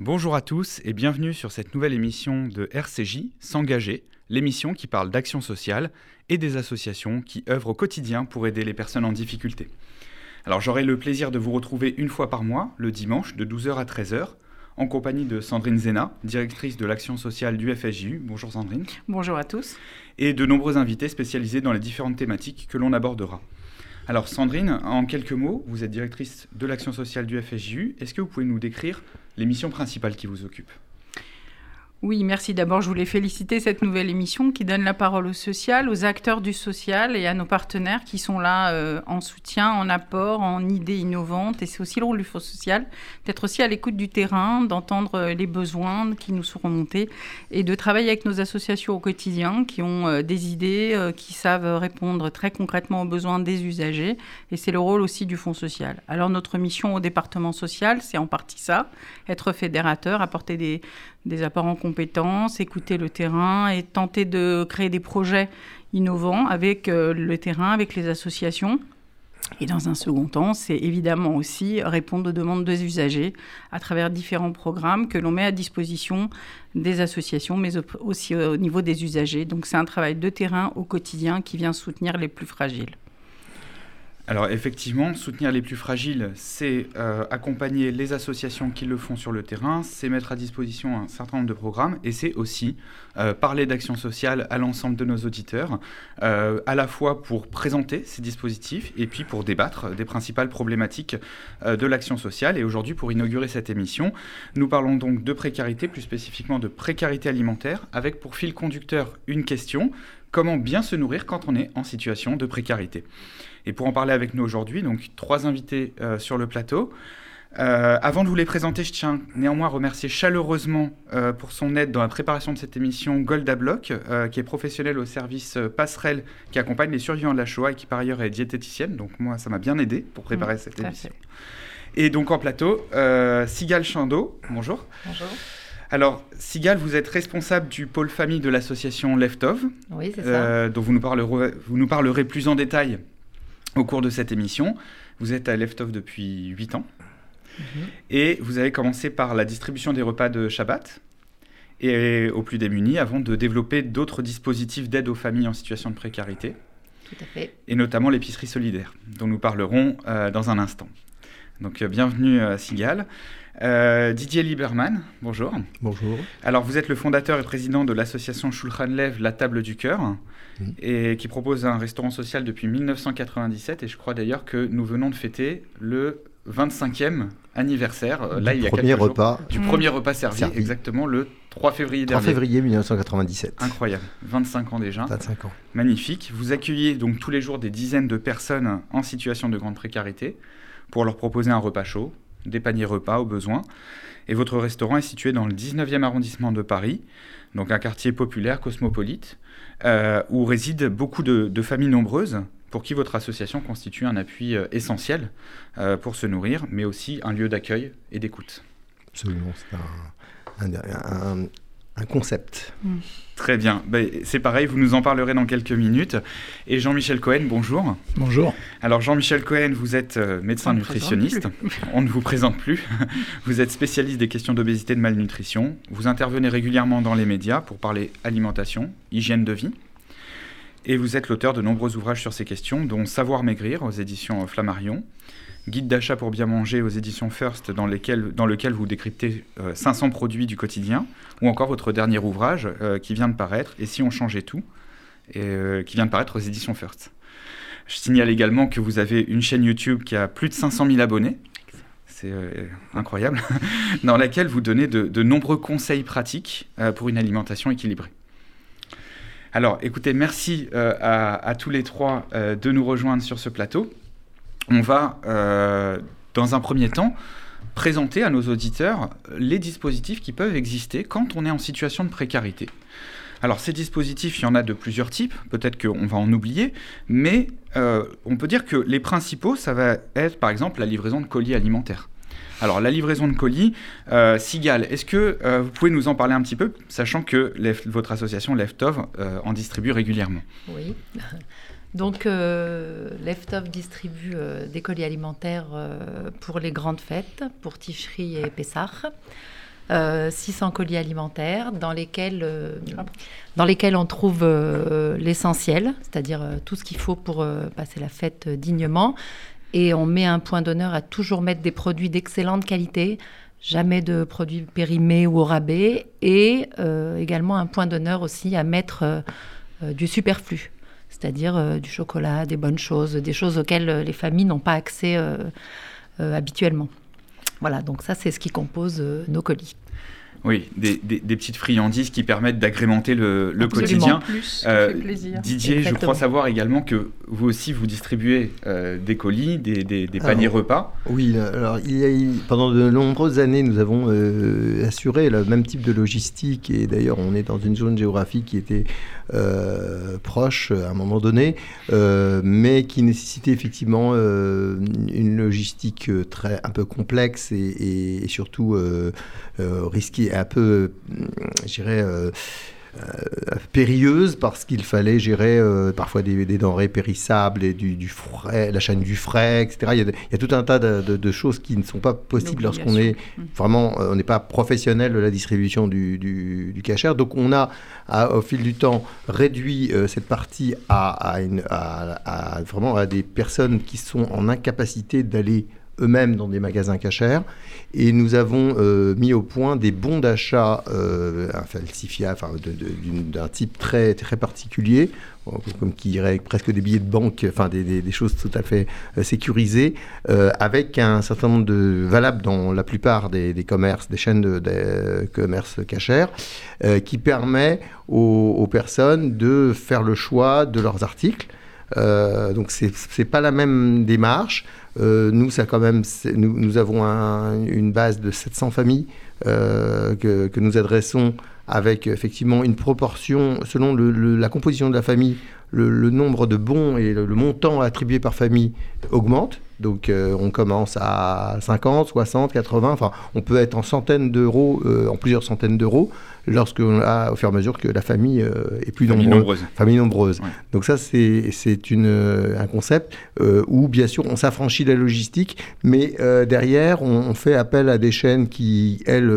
Bonjour à tous et bienvenue sur cette nouvelle émission de RCJ, S'engager, l'émission qui parle d'action sociale et des associations qui œuvrent au quotidien pour aider les personnes en difficulté. Alors j'aurai le plaisir de vous retrouver une fois par mois, le dimanche, de 12h à 13h, en compagnie de Sandrine Zena, directrice de l'action sociale du FSJU. Bonjour Sandrine. Bonjour à tous. Et de nombreux invités spécialisés dans les différentes thématiques que l'on abordera. Alors Sandrine, en quelques mots, vous êtes directrice de l'action sociale du FSJU. Est-ce que vous pouvez nous décrire les missions principales qui vous occupent oui, merci. D'abord, je voulais féliciter cette nouvelle émission qui donne la parole au social, aux acteurs du social et à nos partenaires qui sont là euh, en soutien, en apport, en idées innovantes. Et c'est aussi le rôle du Fonds social, d'être aussi à l'écoute du terrain, d'entendre euh, les besoins qui nous sont remontés et de travailler avec nos associations au quotidien qui ont euh, des idées, qui savent répondre très concrètement aux besoins des usagers. Et c'est le rôle aussi du Fonds social. Alors, notre mission au département social, c'est en partie ça, être fédérateur, apporter des des apports en compétences, écouter le terrain et tenter de créer des projets innovants avec euh, le terrain, avec les associations. Et dans un second temps, c'est évidemment aussi répondre aux demandes des usagers à travers différents programmes que l'on met à disposition des associations, mais aussi au niveau des usagers. Donc c'est un travail de terrain au quotidien qui vient soutenir les plus fragiles. Alors effectivement, soutenir les plus fragiles, c'est euh, accompagner les associations qui le font sur le terrain, c'est mettre à disposition un certain nombre de programmes et c'est aussi euh, parler d'action sociale à l'ensemble de nos auditeurs, euh, à la fois pour présenter ces dispositifs et puis pour débattre des principales problématiques de l'action sociale. Et aujourd'hui, pour inaugurer cette émission, nous parlons donc de précarité, plus spécifiquement de précarité alimentaire, avec pour fil conducteur une question, comment bien se nourrir quand on est en situation de précarité et pour en parler avec nous aujourd'hui, donc trois invités euh, sur le plateau. Euh, avant de vous les présenter, je tiens néanmoins à remercier chaleureusement euh, pour son aide dans la préparation de cette émission Golda Block, qui est professionnelle au service passerelle qui accompagne les survivants de la Shoah et qui par ailleurs est diététicienne. Donc moi, ça m'a bien aidé pour préparer mmh, cette émission. Et donc en plateau, Sigal Chando, bonjour. Bonjour. Alors, Sigal, vous êtes responsable du pôle famille de l'association Leftov. Oui, ça. dont vous nous, parlerez, vous nous parlerez plus en détail au cours de cette émission. Vous êtes à Leftov depuis 8 ans. Mhm. Et vous avez commencé par la distribution des repas de Shabbat et aux plus démunis avant de développer d'autres dispositifs d'aide aux familles en situation de précarité. Tout à fait. Et notamment l'épicerie solidaire, dont nous parlerons euh, dans un instant. Donc euh, bienvenue Sigal. Euh, Didier Lieberman, bonjour. Bonjour. Alors vous êtes le fondateur et président de l'association Shulchan Lev, La Table du Cœur, et qui propose un restaurant social depuis 1997. Et je crois d'ailleurs que nous venons de fêter le 25e anniversaire. Euh, là, du il y a premier repas. du premier repas servi, exactement le 3 février 3 février 1997. Incroyable, 25 ans déjà. 25 ans. Magnifique. Vous accueillez donc tous les jours des dizaines de personnes en situation de grande précarité pour leur proposer un repas chaud, des paniers repas au besoin. Et votre restaurant est situé dans le 19e arrondissement de Paris, donc un quartier populaire, cosmopolite, euh, où résident beaucoup de, familles nombreuses pour qui votre association constitue un appui euh, essentiel euh, pour se nourrir, mais aussi un lieu d'accueil et d'écoute. Absolument, c'est un, un concept. Mm. Très bien. Ben, c'est pareil, vous nous en parlerez dans quelques minutes. Et Jean-Michel Cohen, bonjour. Bonjour. Alors Jean-Michel Cohen, vous êtes euh, médecin nutritionniste. On ne vous présente plus. Vous êtes spécialiste des questions d'obésité et de malnutrition. Vous intervenez régulièrement dans les médias pour parler alimentation, hygiène de vie. Et vous êtes l'auteur de nombreux ouvrages sur ces questions, dont Savoir maigrir aux éditions Flammarion, Guide d'achat pour bien manger aux éditions First, dans, lequel vous décryptez 500 euh, produits du quotidien, ou encore votre dernier ouvrage euh, qui vient de paraître, Et si on changeait tout, euh, qui vient de paraître aux éditions First. Je signale également que vous avez une chaîne YouTube qui a plus de 500 000 abonnés, c'est incroyable, dans laquelle vous donnez de, nombreux conseils pratiques pour une alimentation équilibrée. Alors écoutez, merci à, tous les trois de nous rejoindre sur ce plateau on va, euh, dans un premier temps, présenter à nos auditeurs les dispositifs qui peuvent exister quand on est en situation de précarité. Alors ces dispositifs, il y en a de plusieurs types, peut-être qu'on va en oublier, mais euh, on peut dire que les principaux, ça va être par exemple la livraison de colis alimentaires. Alors la livraison de colis, euh, est-ce que vous pouvez nous en parler un petit peu, sachant que votre association Leftov en distribue régulièrement? Oui. Donc, euh, Leftov distribue des colis alimentaires euh, pour les grandes fêtes, pour Ticherie et Pessah. 600 colis alimentaires dans lesquels, dans lesquels on trouve l'essentiel, c'est-à-dire tout ce qu'il faut pour passer la fête dignement. Et on met un point d'honneur à toujours mettre des produits d'excellente qualité, jamais de produits périmés ou au rabais, et euh, également un point d'honneur aussi à mettre euh, euh, du superflu, c'est-à-dire du chocolat, des bonnes choses, des choses auxquelles les familles n'ont pas accès habituellement. Voilà, donc ça c'est ce qui compose nos colis. Oui, des, petites friandises qui permettent d'agrémenter le, quotidien. Euh, Didier, je crois savoir également que vous aussi, vous distribuez euh, des colis, des, paniers repas. Oui, alors il y a, pendant de nombreuses années, nous avons euh, assuré le même type de logistique et d'ailleurs, on est dans une zone géographique qui était proche à un moment donné, mais qui nécessitait effectivement une logistique très un peu complexe et, et surtout risquée un peu, je dirais, euh, euh, périlleuse parce qu'il fallait gérer euh, parfois des, denrées périssables et du, frais, la chaîne du frais, etc. Il y a, tout un tas de, choses qui ne sont pas possibles lorsqu'on est mmh. vraiment, on n'est pas professionnel de la distribution du, du, du cachère. Donc on a, au fil du temps, réduit cette partie à, à, vraiment à des personnes qui sont en incapacité d'aller eux-mêmes dans des magasins cachers. Et nous avons euh, mis au point des bons d'achat euh, falsifiables, d'un type très, très particulier, comme qui irait presque des billets de banque, enfin des, des, choses tout à fait euh, sécurisées, euh, avec un certain nombre de valables dans la plupart des, commerces, des chaînes de, commerce cachers, qui permet aux, personnes de faire le choix de leurs articles. Donc c'est pas la même démarche. Euh, nous, ça quand même, nous, avons une base de 700 familles euh, que, que, nous adressons avec effectivement une proportion selon le, la composition de la famille. Le, le, nombre de bons et le, montant attribué par famille augmente. Donc euh, on commence à 50, 60, 80, enfin on peut être en centaines d'euros, en plusieurs centaines d'euros lorsque a, au fur et à mesure que la famille euh, est plus nombreuse. Famille nombreuse. Donc ça, c'est euh, un concept euh, où, bien sûr, on s'affranchit de la logistique, mais derrière, on, fait appel à des chaînes qui, elles,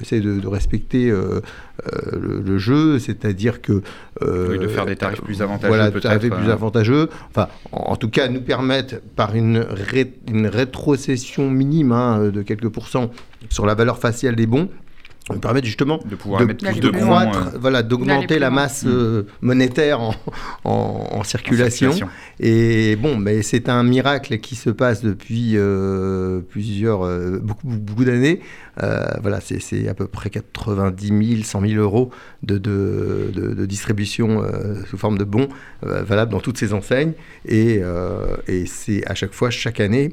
essaient de, respecter le, jeu, c'est-à-dire que... de faire des tarifs plus avantageux. Voilà, tarifs plus avantageux. Enfin, en, tout cas, nous permettent, par une, une rétrocession minime hein, de quelques pourcents sur la valeur faciale des bons, on permet justement de pouvoir mettre plus de croître, euh, voilà, d'augmenter la masse euh, monétaire en, en, circulation. Et bon, mais c'est un miracle qui se passe depuis euh, plusieurs, beaucoup, beaucoup d'années. voilà, c'est à peu près 90 000, 100 000 euros de, de, de, distribution sous forme de bons valables dans toutes ces enseignes. Et, et c'est à chaque fois, chaque année,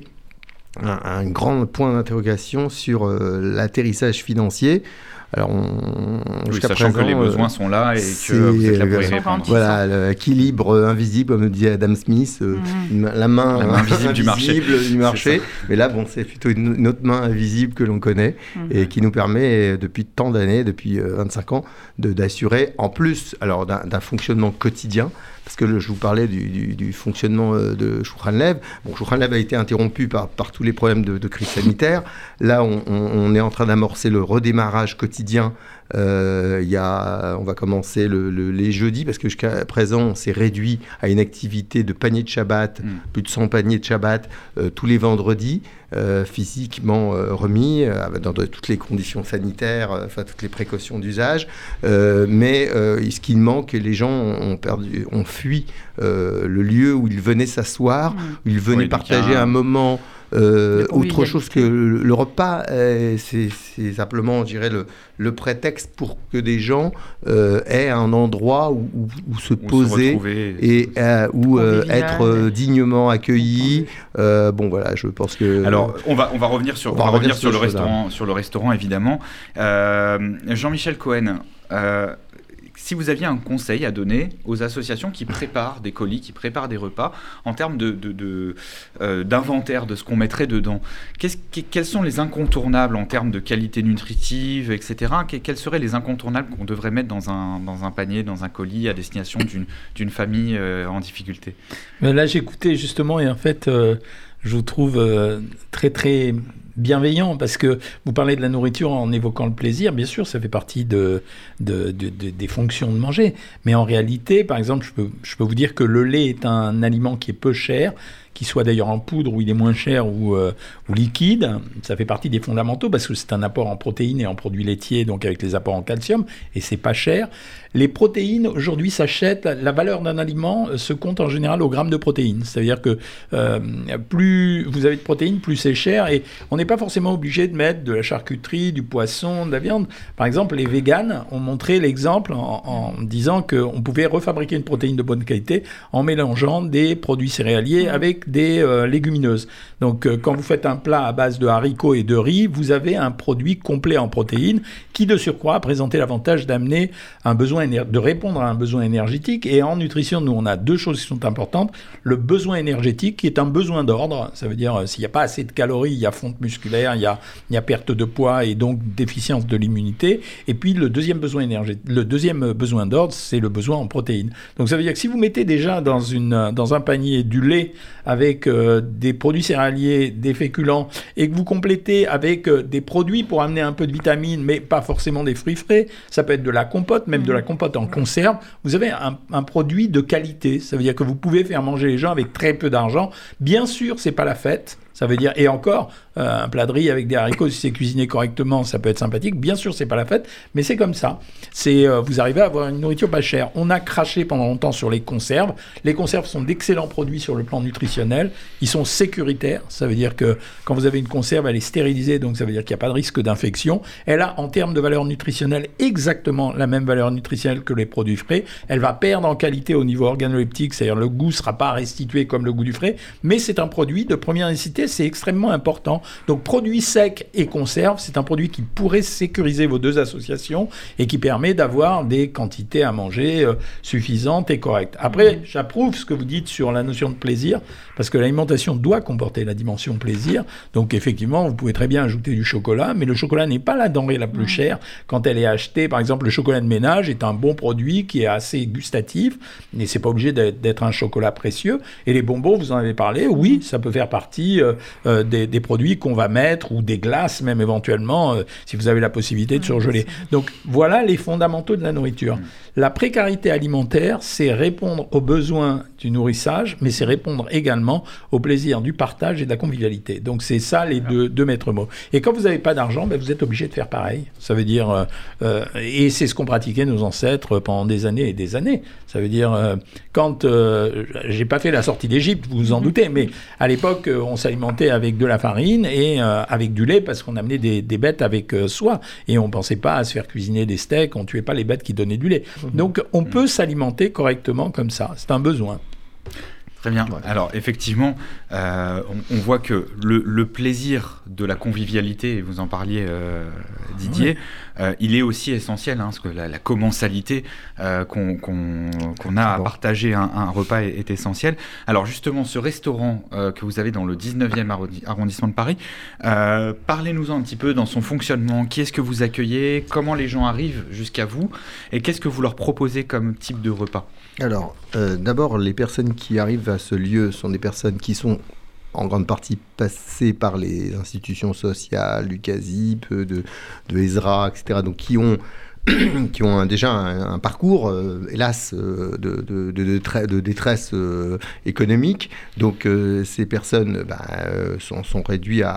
un, grand point d'interrogation sur euh, l'atterrissage financier. Alors, on, sachant que les besoins euh, sont là et que vous êtes là pour y répondre. Voilà, l'équilibre invisible, comme dit Adam Smith, euh, mhm. la, main, invisible, du marché. Du marché. Mais là, bon, c'est plutôt une, autre main invisible que l'on connaît mhm. et qui nous permet, depuis tant d'années, depuis 25 ans, d'assurer, en plus alors d'un fonctionnement quotidien, parce que je vous parlais du, fonctionnement euh, de Chouchanlev. Bon, Chouchanlev a été interrompu par, par tous les problèmes de, crise sanitaire. Là, on, est en train d'amorcer le redémarrage quotidien euh, y a, on va commencer les jeudis parce que jusqu'à présent, on s'est réduit à une activité de panier de Shabbat, hmm. plus de 100 paniers de Shabbat euh, tous les vendredis, euh, physiquement euh, remis, dans toutes les conditions sanitaires, enfin toutes les précautions d'usage. mais ce qu'il manque, les gens ont, perdu, ont fui le lieu où ils venaient s'asseoir, hmm. où ils venaient partager un moment. Euh, autre chose que le, repas, euh, c'est simplement, je dirais, le, le, prétexte pour que des gens euh, aient un endroit où, se poser et où être dignement accueillis. bon, voilà, je pense que. Alors, on va, on va revenir sur, on va revenir sur, le restaurant, sur le restaurant, évidemment. Jean-Michel Cohen si vous aviez un conseil à donner aux associations qui préparent des colis, qui préparent des repas, en termes euh, d'inventaire de, de, de ce qu'on mettrait dedans, quels sont les incontournables en termes de qualité nutritive, etc. Quels seraient les incontournables qu'on devrait mettre dans un, dans un, panier, dans un colis à destination d'une famille euh, en difficulté? Là, j'écoutais justement et en fait, euh, je vous trouve très, très bienveillant parce que vous parlez de la nourriture en évoquant le plaisir. Bien sûr, ça fait partie de, des fonctions de manger. Mais en réalité, par exemple, je peux, je peux vous dire que le lait est un aliment qui est peu cher qu'il soit d'ailleurs en poudre ou il est moins cher ou, euh, ou, liquide, ça fait partie des fondamentaux parce que c'est un apport en protéines et en produits laitiers, donc avec les apports en calcium, et c'est pas cher. Les protéines, aujourd'hui, s'achètent, la valeur d'un aliment euh, se compte en général au gramme de protéines. C'est-à-dire que euh, plus vous avez de protéines, plus c'est cher, et on n'est pas forcément obligé de mettre de la charcuterie, du poisson, de la viande. Par exemple, les véganes ont montré l'exemple en, en disant qu'on pouvait refabriquer une protéine de bonne qualité en mélangeant des produits céréaliers avec des euh, légumineuses. Donc euh, quand vous faites un plat à base de haricots et de riz, vous avez un produit complet en protéines qui de surcroît a présenté l'avantage d'amener un besoin de répondre à un besoin énergétique. Et en nutrition, nous on a deux choses qui sont importantes. Le besoin énergétique qui est un besoin d'ordre, ça veut dire euh, s'il n'y a pas assez de calories, il y a fonte musculaire, il y a, perte de poids et donc déficience de l'immunité. Et puis le deuxième besoin énergétique, le deuxième besoin d'ordre, c'est le besoin en protéines. Donc ça veut dire que si vous mettez déjà dans un panier du lait avec euh, des produits céréaliers, des féculents, et que vous complétez avec euh, des produits pour amener un peu de vitamines, mais pas forcément des fruits frais, ça peut être de la compote, même de la mmh. compote en conserve, vous avez un, un, produit de qualité. Ça veut dire que vous pouvez faire manger les gens avec très peu d'argent. Bien sûr, c'est pas la fête. Ça veut dire, et encore, euh, un plat de riz avec des haricots, si c'est cuisiné correctement, ça peut être sympathique. Bien sûr, c'est pas la fête, mais c'est comme ça. C'est, euh, vous arrivez à avoir une nourriture pas chère. On a craché pendant longtemps sur les conserves. Les conserves sont d'excellents produits sur le plan nutritionnel. Ils sont sécuritaires. Ça veut dire que quand vous avez une conserve, elle est stérilisée, donc ça veut dire qu'il n'y a pas de risque d'infection. Elle a, en termes de valeur nutritionnelle, exactement la même valeur nutritionnelle que les produits frais. Elle va perdre en qualité au niveau organoleptique, c'est-à-dire le goût ne sera pas restitué comme le goût du frais, mais c'est un produit de première nécessité, c'est extrêmement important. Donc produit sec et conserve, c'est un produit qui pourrait sécuriser vos deux associations et qui permet d'avoir des quantités à manger euh, suffisantes et correctes. Après, mmh. j'approuve ce que vous dites sur la notion de plaisir, parce que l'alimentation doit comporter la dimension plaisir. Donc effectivement, vous pouvez très bien ajouter du chocolat, mais le chocolat n'est pas la denrée la plus mmh. chère quand elle est achetée. Par exemple, le chocolat de ménage est un bon produit qui est assez gustatif, mais c'est pas obligé d'être un chocolat précieux. Et les bonbons, vous en avez parlé, oui, ça peut faire partie euh, euh, des, des produits qu'on va mettre, ou des glaces même éventuellement, euh, si vous avez la possibilité de surgeler. Donc voilà les fondamentaux de la nourriture. Mm. La précarité alimentaire, c'est répondre aux besoins du nourrissage, mais c'est répondre également au plaisir du partage et de la convivialité. Donc c'est ça les deux, deux maîtres mots. Et quand vous n'avez pas d'argent, ben, vous êtes obligé de faire pareil. Ça veut dire, euh, euh, et c'est ce qu'ont pratiqué nos ancêtres pendant des années et des années. Ça veut dire, euh, quand j'ai pas fait la sortie d'Égypte, vous vous en mhm. doutez, mais à l'époque, on s'alimentait avec de la farine et avec du lait parce qu'on amenait des, des bêtes avec soi et on pensait pas à se faire cuisiner des steaks, on tuait pas les bêtes qui donnaient du lait. Mhm. Donc on peut s'alimenter correctement comme ça. C'est un besoin. Très bien. Alors effectivement, euh, on, voit que le, plaisir de la convivialité, et vous en parliez euh, Didier, euh, il est aussi essentiel, hein, parce que la, commensalité qu'on a à partager un, repas est, essentielle. Alors justement, ce restaurant que vous avez dans le 19e arrondissement de Paris, parlez-nous un petit peu dans son fonctionnement. Qui est-ce que vous accueillez? Comment les gens arrivent jusqu'à vous? Et qu'est-ce que vous leur proposez comme type de repas? Alors, d'abord, les personnes qui arrivent à ce lieu sont des personnes qui sont en grande partie passées par les institutions sociales, du CASIP, de, de ESRA, etc. Donc, qui ont qui ont déjà un, parcours, euh, hélas, euh, de, de, de, détresse euh, économique. Donc ces personnes bah, sont, sont réduites à,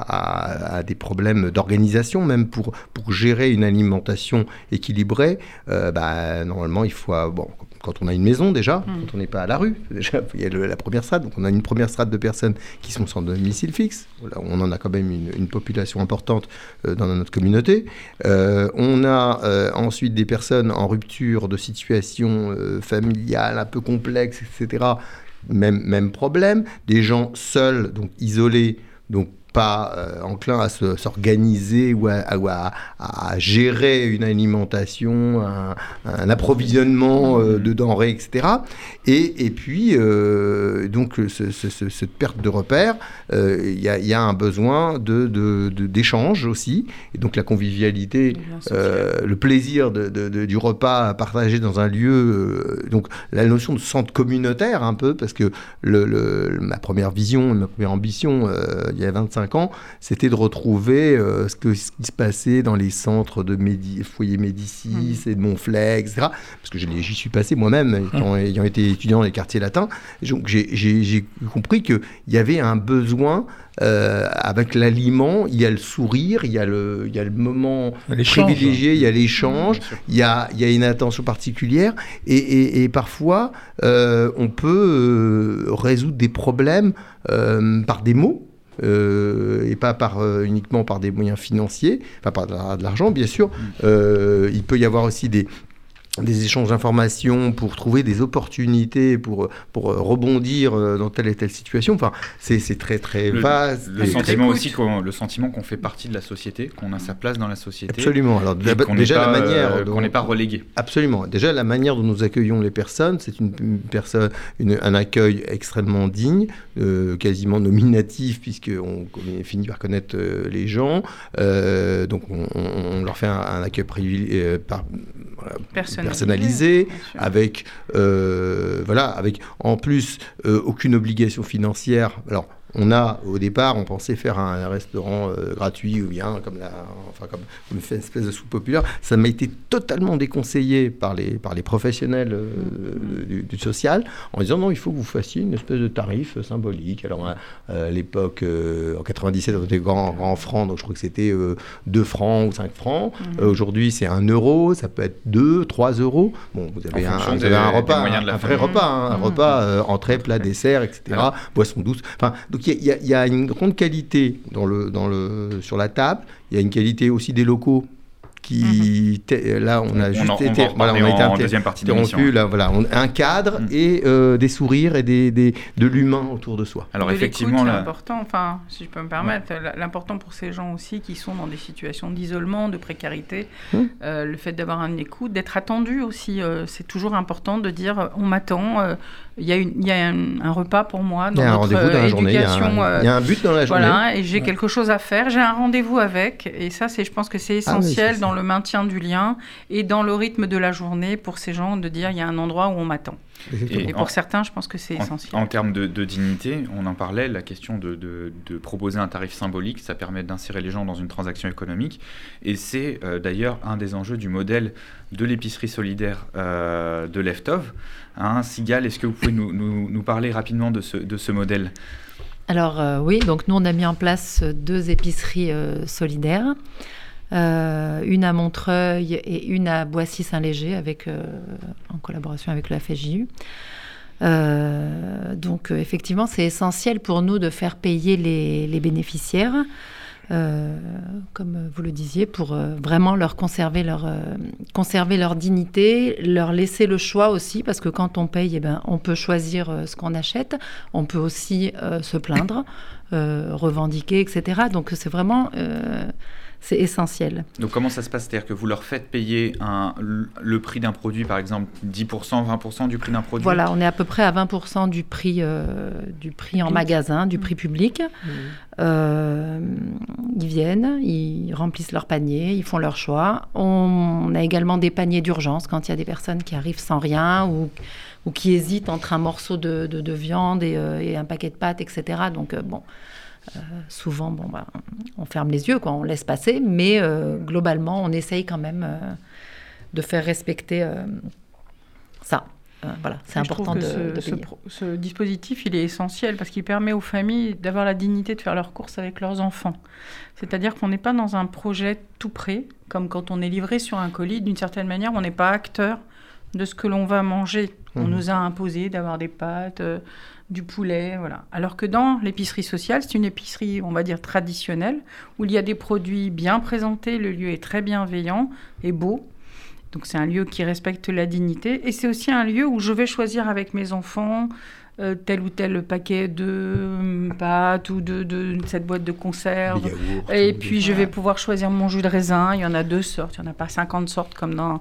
à, des problèmes d'organisation, même pour, pour gérer une alimentation équilibrée. Bah, normalement, il faut... Bon, quand on a une maison déjà, hmm. quand on n'est pas à la rue, déjà il y a la première strate, donc on a une première strate de personnes qui sont sans domicile fixe. on en a quand même une, une population importante dans notre communauté. on a ensuite des personnes en rupture de situation euh, familiale un peu complexe, etc. Même, même problème. Des gens seuls, donc isolés, donc pas euh, enclin à s'organiser ou, à, gérer une alimentation, un, approvisionnement euh, de denrées, etc. Et, et puis, euh, donc, cette perte de repères, il y, y, a un besoin d'échange de, aussi. Et donc, la convivialité, le plaisir de, du repas partagé dans un lieu, donc la notion de centre communautaire un peu, parce que le, ma première vision, ma première ambition, il y a 25 5 ans, c'était de retrouver ce, que, ce qui se passait dans les centres de foyers Médicis mmh. et de Montflex, etc. Parce que j'y suis passé moi-même, mmh. ayant, été étudiant dans les quartiers latins. Donc j'ai compris qu'il y avait un besoin euh, avec l'aliment, il y a le sourire, il y a le, il y a le moment privilégié, il y a l'échange, il, y a, il y a une attention particulière. Et, et, parfois, euh, on peut euh, résoudre des problèmes par des mots. Et pas par, uniquement par des moyens financiers, enfin par de l'argent bien sûr. Mm. il peut y avoir aussi des, des échanges d'informations pour trouver des opportunités pour, pour rebondir euh, dans telle et telle situation. Enfin, c'est très très vaste. Le, sentiment aussi qu'on le sentiment qu'on fait partie de la société, qu'on a sa place dans la société. Absolument. Alors déjà la manière euh, qu'on n'est pas relégué. Absolument. Déjà la manière dont nous accueillons les personnes, c'est une, personne une, un accueil extrêmement digne, euh, quasiment nominatif puisqu'on on finit par connaître les gens. donc on, leur fait un, accueil privilégié par personnalisé, avec, euh, voilà, avec en plus euh, aucune obligation financière. Alors, on a, au départ, on pensait faire un, restaurant euh, gratuit ou bien comme, la, enfin, comme, une espèce de soupe populaire. Ça m'a été totalement déconseillé par les, par les professionnels euh, du, social en disant non, il faut que vous fassiez une espèce de tarif symbolique. Alors, à, l'époque, euh, en 97, on était grand, grand franc, donc je crois que c'était 2 francs ou 5 francs. Mhm. Aujourd'hui, c'est 1 euro, ça peut être 2, 3 euros. Bon, vous avez, un, vous avez un, repas, un, vrai repas, hein, un mhm. repas, entrée, plat, dessert, etc., boisson douce. Enfin, donc il y, a une grande qualité sur la table. Il y a une qualité aussi des locaux qui mhm. là on a juste été voilà, on a été en deuxième partie de là voilà un cadre mhm. et euh, des sourires et des, des de l'humain autour de soi alors effectivement là important enfin si je peux me permettre l'important pour ces gens aussi qui sont dans des situations d'isolement de précarité hum. euh, le fait d'avoir un écoute d'être attendu aussi euh, c'est toujours important de dire on m'attend il y a, une, il y a un, repas pour moi dans il y a un rendez-vous dans la journée il y, a un, il y, a un but dans la journée voilà et j'ai quelque chose à faire j'ai un rendez-vous avec et ça c'est je pense que c'est ah essentiel dans le maintien du lien et dans le rythme de la journée pour ces gens de dire il y a un endroit où on m'attend. Et, pour certains, je pense que c'est essentiel. En, termes de, dignité, on en parlait, la question de, de, proposer un tarif symbolique, ça permet d'insérer les gens dans une transaction économique. Et c'est euh, d'ailleurs un des enjeux du modèle de l'épicerie solidaire euh, de Leftov. Hein, Sigal, est-ce que vous pouvez nous, nous, nous, parler rapidement de ce, de ce modèle? Alors euh, oui, donc nous on a mis en place deux épiceries solidaires. Euh, une à Montreuil et une à Boissy-Saint-Léger, avec, euh, en collaboration avec la FJU. Euh, donc effectivement, c'est essentiel pour nous de faire payer les, bénéficiaires, comme vous le disiez, pour vraiment leur conserver leur, conserver leur dignité, leur laisser le choix aussi, parce que quand on paye, eh ben, on peut choisir ce qu'on achète, on peut aussi se plaindre, revendiquer, etc. Donc c'est vraiment c'est essentiel. Donc comment ça se passe? C'est-à-dire que vous leur faites payer un, le prix d'un produit, par exemple 10%, 20% du prix d'un produit? Voilà, on est à peu près à 20% du prix, euh, du prix en magasin, du prix public. Mmh. Euh, ils viennent, ils remplissent leur panier, ils font leur choix. On, a également des paniers d'urgence quand il y a des personnes qui arrivent sans rien ou, ou qui hésitent entre un morceau de, de, viande et, euh, et, un paquet de pâtes, etc. Donc bon euh, souvent, bon, bah, on ferme les yeux, quoi, on laisse passer, mais euh, globalement, on essaye quand même euh, de faire respecter ça. voilà, c'est important de, ce, ce, dispositif, il est essentiel parce qu'il permet aux familles d'avoir la dignité de faire leurs courses avec leurs enfants. C'est-à-dire qu'on n'est pas dans un projet tout prêt, comme quand on est livré sur un colis. D'une certaine manière, on n'est pas acteur de ce que l'on va manger. On mmh. nous a imposé d'avoir des pâtes, du poulet, voilà. Alors que dans l'épicerie sociale, c'est une épicerie, on va dire, traditionnelle, où il y a des produits bien présentés, le lieu est très bienveillant et beau. Donc c'est un lieu qui respecte la dignité. Et c'est aussi un lieu où je vais choisir avec mes enfants euh, tel ou tel paquet de pâtes ou de, cette boîte de conserve. Et puis je vais pouvoir choisir mon jus de raisin. Il y en a deux sortes. Il n'y en a pas 50 sortes comme dans euh,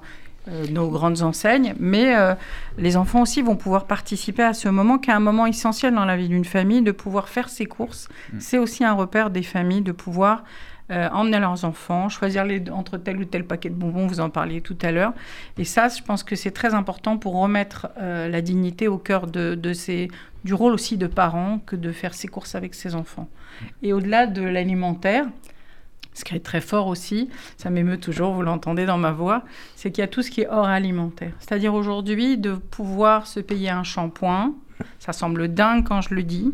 nos grandes enseignes, mais euh, les enfants aussi vont pouvoir participer à ce moment qui est un moment essentiel dans la vie d'une famille, de pouvoir faire ses courses. Mm. C'est aussi un repère des familles de pouvoir euh, emmener leurs enfants, choisir les, entre tel ou tel paquet de bonbons, vous en parliez tout à l'heure. Et ça, je pense que c'est très important pour remettre euh, la dignité au cœur de, de ces, du rôle aussi de parents que de faire ses courses avec ses enfants. Et au-delà de l'alimentaire, ce qui est très fort aussi, ça m'émeut toujours, vous l'entendez dans ma voix, c'est qu'il y a tout ce qui est hors alimentaire. C'est-à-dire aujourd'hui de pouvoir se payer un shampoing, ça semble dingue quand je le dis,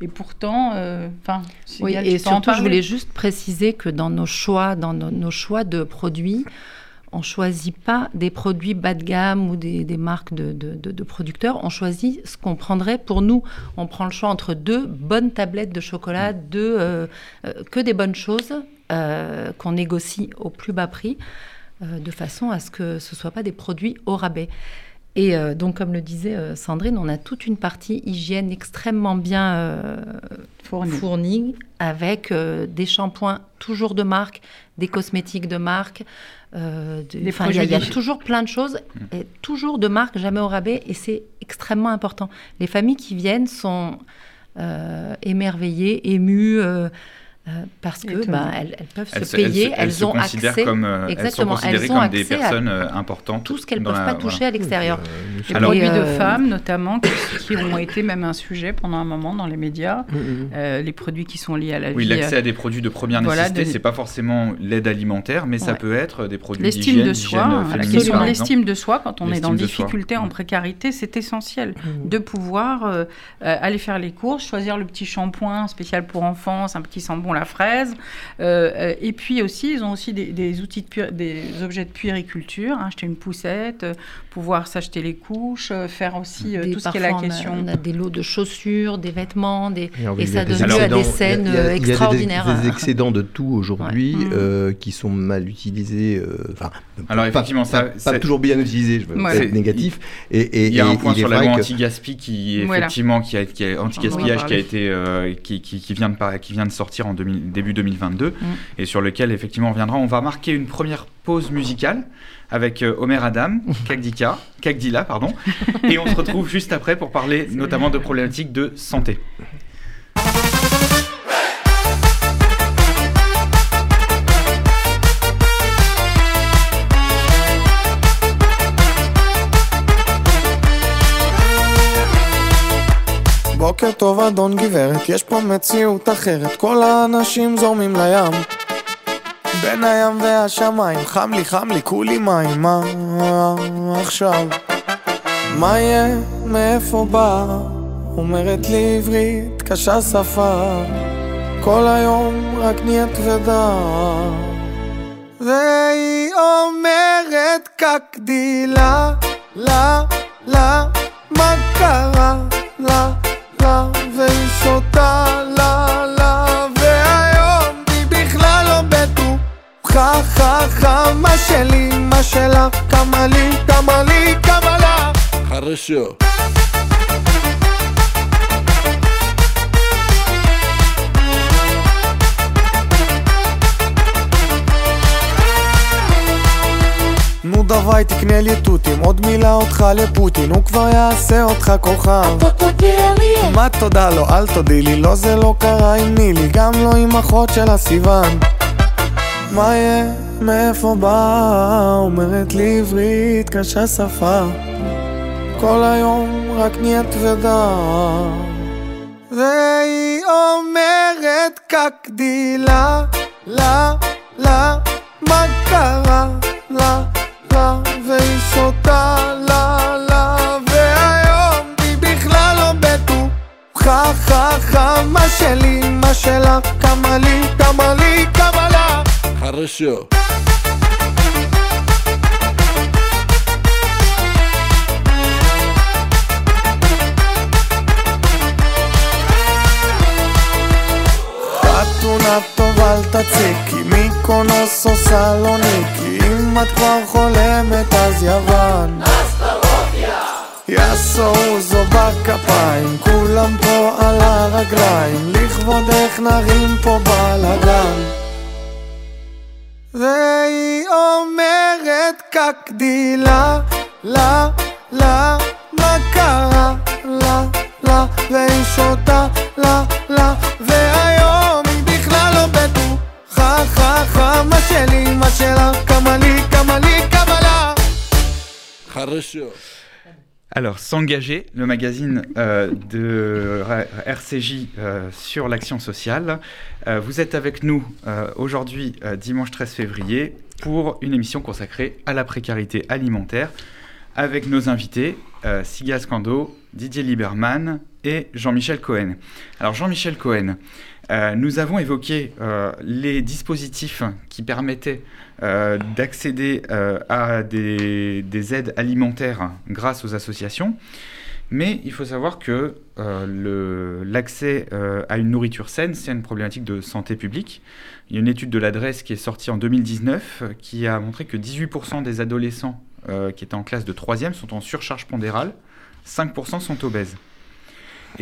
et pourtant, euh, enfin, oui, et surtout, je voulais juste préciser que dans nos choix, dans nos, choix de produits, on choisit pas des produits bas de gamme ou des, marques de, de, producteurs. On choisit ce qu'on prendrait pour nous. On prend le choix entre deux bonnes tablettes de chocolat, deux, euh, euh, que des bonnes choses qu'on négocie au plus bas prix, de façon à ce que ce ne soit pas des produits au rabais. Et euh, donc, comme le disait euh, Sandrine, on a toute une partie hygiène extrêmement bien euh, fournie. avec des shampoings toujours de marque, des cosmétiques de marque. il y, a toujours plein de choses, mm. et toujours de marque, jamais au rabais, et c'est extrêmement important. Les familles qui viennent sont émerveillées, émues. Euh, parce que bah, elles, peuvent se payer, elles, ont accès, comme, euh, exactement, elles sont considérées comme des personnes euh, importantes. Tout ce qu'elles ne peuvent pas toucher à l'extérieur. Les produits de femmes, notamment, qui, ont été même un sujet pendant un moment dans les médias. Mm, mm. les produits qui sont liés à la oui, vie. Oui, l'accès à des produits de première nécessité, c'est pas forcément l'aide alimentaire, mais ça peut être des produits d'hygiène, de soi. La question de l'estime de soi, quand on est dans difficulté, en précarité, c'est essentiel mm. de pouvoir aller faire les courses, choisir le petit shampoing spécial pour enfants, un petit shampoing la fraise. Euh, euh, et puis aussi, ils ont aussi des, outils, de des objets de puériculture, hein, acheter une poussette, euh, pouvoir s'acheter les couches, faire aussi tout ce qui est la question. On a, des lots de chaussures, des vêtements, des... et, ça donne lieu à des scènes extraordinaires. Il y a des, excédents de tout aujourd'hui qui sont mal utilisés. Enfin, alors effectivement, ça, pas, toujours bien utilisés, je veux ouais. négatif. Et, il y a un point sur la loi anti-gaspi qui effectivement qui a, qui anti-gaspillage qui a été qui, qui, vient de qui vient de sortir en début 2022 mm. et sur lequel effectivement on viendra. On va marquer une première pause musicale avec euh, Omer Adam, Kagdika, Kagdila, pardon, et on se retrouve juste après pour parler notamment de problématiques de santé. בוקר טוב אדון גברת, יש פה מציאות אחרת. כל האנשים זורמים לים. בין הים והשמיים. חם לי חם לי כולי מים. מה עכשיו? מה יהיה? מאיפה בא? אומרת לי עברית קשה שפה. כל היום רק נהיה כבדה. והיא אומרת קקדילה לה לה מה קרה לה והיא שותה לה לה והיום היא בכלל לא בטוחה חכה מה שלי מה שלה כמה לי כמה לי כמה לה. חרשו דווי תקנה לי תותים. עוד מילה אותך לפוטין הוא כבר יעשה אותך כוכב. מה תודה לו? אל תודי לי לא זה לא קרה עם נילי גם לא עם אחות של הסיוון. מה יהיה? מאיפה בא אומרת לי עברית קשה שפה. כל היום רק נהיית כבדה והיא אומרת קקדילה לה לה מה קרה לה לה והיא שותה לה לה והיום היא בכלל לא בטוחה חכה מה שלי מה שלה כמה לי כמה לי כמה לה. חרשו טוב אל תציקי. מיקונוס או סלוניקי אם את כבר חולמת אז יוון. יעשו זו בכפיים כולם פה על הרגליים. לכבודך נרים פה בלאגן. והיא אומרת קקדילה לה לה מה קרה? לה לה והיא שותה לה לה והיום כמה שלי, מה שלה, כמה לי, כמה לי, כמה לה. Alors, S'engager, le magazine euh, de RCJ euh, sur l'action sociale. Euh, vous êtes avec nous aujourd'hui, dimanche 13 février, pour une émission consacrée à la précarité alimentaire, avec nos invités, Sigal Scando, Didier Lieberman et Jean-Michel Cohen. Alors, Jean-Michel Cohen, nous avons évoqué les dispositifs qui permettaient euh, d'accéder euh, à des, aides alimentaires grâce aux associations. Mais il faut savoir que euh, l'accès à une nourriture saine, c'est une problématique de santé publique. Il y a une étude de l'adresse qui est sortie en 2019 qui a montré que 18% des adolescents qui étaient en classe de 3e sont en surcharge pondérale, 5% sont obèses.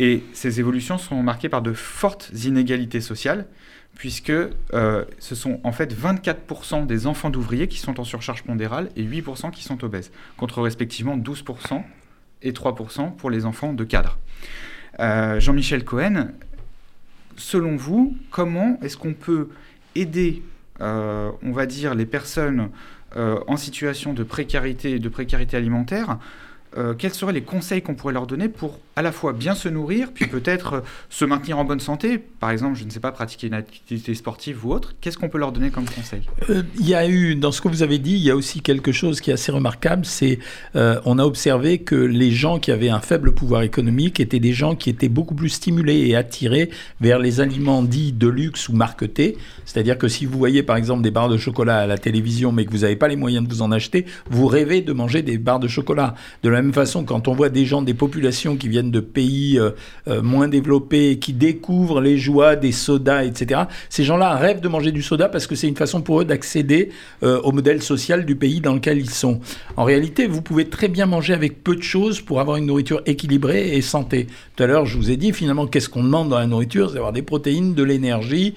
Et ces évolutions sont marquées par de fortes inégalités sociales puisque euh, ce sont en fait 24% des enfants d'ouvriers qui sont en surcharge pondérale et 8% qui sont obèses, contre respectivement 12% et 3% pour les enfants de cadre. Euh, Jean-Michel Cohen, selon vous, comment est-ce qu'on peut aider, euh, on va dire, les personnes en situation de précarité, de précarité alimentaire quels seraient les conseils qu'on pourrait leur donner pour à la fois bien se nourrir, puis peut-être euh, se maintenir en bonne santé Par exemple, je ne sais pas, pratiquer une activité sportive ou autre. Qu'est-ce qu'on peut leur donner comme conseil? Euh, Il y a eu, dans ce que vous avez dit, il y a aussi quelque chose qui est assez remarquable, c'est on a observé que les gens qui avaient un faible pouvoir économique étaient des gens qui étaient beaucoup plus stimulés et attirés vers les aliments dits de luxe ou marketés. C'est-à-dire que si vous voyez par exemple des barres de chocolat à la télévision, mais que vous n'avez pas les moyens de vous en acheter, vous rêvez de manger des barres de chocolat. De la même façon, quand on voit des gens, des populations qui viennent de pays euh, euh, moins développés, qui découvrent les joies des sodas, etc., ces gens-là rêvent de manger du soda parce que c'est une façon pour eux d'accéder euh, au modèle social du pays dans lequel ils sont. En réalité, vous pouvez très bien manger avec peu de choses pour avoir une nourriture équilibrée et santé. Tout à l'heure, je vous ai dit finalement qu'est-ce qu'on demande dans la nourriture, c'est d'avoir des protéines, de l'énergie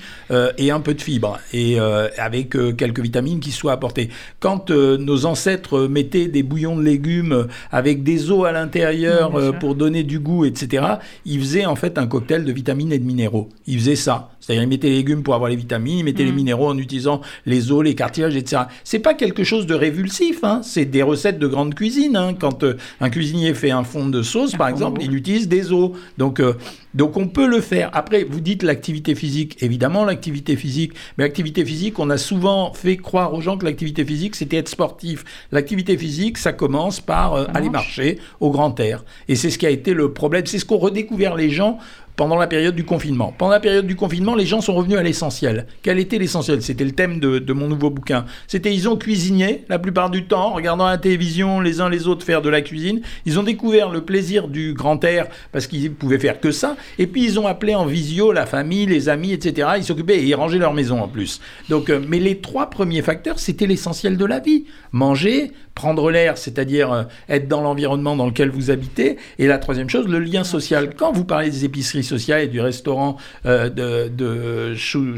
et un peu de fibres et avec quelques vitamines qui soient apportées. Quand nos ancêtres mettaient des bouillons de légumes avec des eaux à l'intérieur pour donner du goût, etc. Il faisait en fait un cocktail de vitamines et de minéraux. Il faisait ça. C'est-à-dire, il mettait les légumes pour avoir les vitamines, il mettait les mm. minéraux en utilisant les os, les cartilages, etc. C'est pas quelque chose de révulsif, hein. c'est des recettes de grande cuisine. Hein. Quand euh, un cuisinier fait un fond de sauce, par exemple, il utilise des os. Donc, euh, donc on peut le faire. Après, vous dites l'activité physique. Évidemment, l'activité physique. Mais l'activité physique, on a souvent fait croire aux gens que l'activité physique, c'était être sportif. L'activité physique, ça commence par euh, aller marcher au grand air. Et c'est ce qui a été le problème. C'est ce qu'ont redécouvert les gens pendant la période du confinement. Pendant la période du confinement, les gens sont revenus à l'essentiel. Quel était l'essentiel? C'était le thème de, mon nouveau bouquin. C'était ils ont cuisiné la plupart du temps, regardant la télévision les uns les autres faire de la cuisine. Ils ont découvert le plaisir du grand air parce qu'ils pouvaient faire que ça. Et puis ils ont appelé en visio la famille, les amis, etc. Ils s'occupaient et ils rangeaient leur maison en plus. Donc, euh, mais les trois premiers facteurs, c'était l'essentiel de la vie. Manger, prendre l'air, c'est-à-dire euh, être dans l'environnement dans lequel vous habitez. Et la troisième chose, le lien social. Quand vous parlez des épiceries sociales et du restaurant euh, de, de Chou,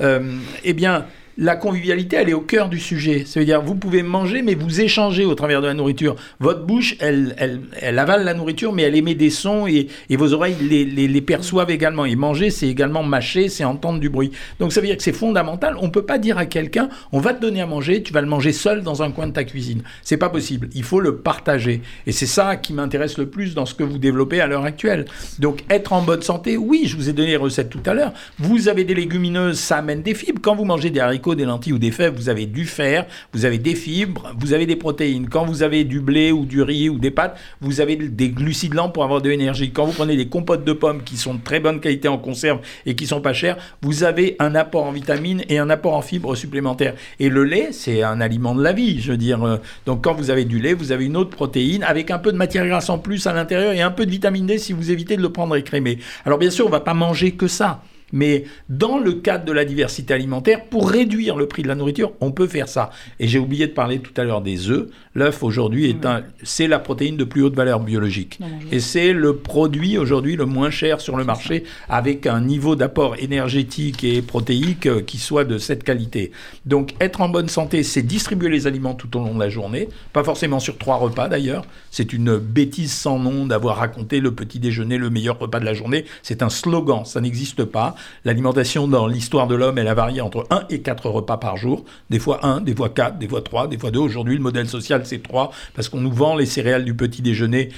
euh, eh bien, la convivialité, elle est au cœur du sujet. Ça veut dire, vous pouvez manger, mais vous échangez au travers de la nourriture. Votre bouche, elle, elle, elle avale la nourriture, mais elle émet des sons et, et vos oreilles les, les, les, perçoivent également. Et manger, c'est également mâcher, c'est entendre du bruit. Donc ça veut dire que c'est fondamental. On ne peut pas dire à quelqu'un, on va te donner à manger, tu vas le manger seul dans un coin de ta cuisine. C'est pas possible. Il faut le partager. Et c'est ça qui m'intéresse le plus dans ce que vous développez à l'heure actuelle. Donc être en bonne santé, oui, je vous ai donné les recettes tout à l'heure. Vous avez des légumineuses, ça amène des fibres. Quand vous mangez des haricots, des lentilles ou des fèves, vous avez du fer, vous avez des fibres, vous avez des protéines. Quand vous avez du blé ou du riz ou des pâtes, vous avez des glucides lents pour avoir de l'énergie. Quand vous prenez des compotes de pommes qui sont de très bonne qualité en conserve et qui sont pas chères, vous avez un apport en vitamines et un apport en fibres supplémentaires. Et le lait, c'est un aliment de la vie, je veux dire. Euh, donc quand vous avez du lait, vous avez une autre protéine avec un peu de matière grasse en plus à l'intérieur et un peu de vitamine D si vous évitez de le prendre écrémé. Alors bien sûr, on va pas manger que ça. Mais dans le cadre de la diversité alimentaire, pour réduire le prix de la nourriture, on peut faire ça. Et j'ai oublié de parler tout à l'heure des œufs. L'œuf aujourd'hui est un, c'est la protéine de plus haute valeur biologique. Et c'est le produit aujourd'hui le moins cher sur le marché avec un niveau d'apport énergétique et protéique euh, qui soit de cette qualité. Donc être en bonne santé, c'est distribuer les aliments tout au long de la journée, pas forcément sur trois repas d'ailleurs. C'est une bêtise sans nom d'avoir raconté le petit déjeuner le meilleur repas de la journée. C'est un slogan, ça n'existe pas. L'alimentation dans l'histoire de l'homme, elle a varié entre 1 et 4 repas par jour. Des fois 1, des fois 4, des fois 3, des fois 2. Aujourd'hui, le modèle social, c'est 3, parce qu'on nous vend les céréales du petit déjeuner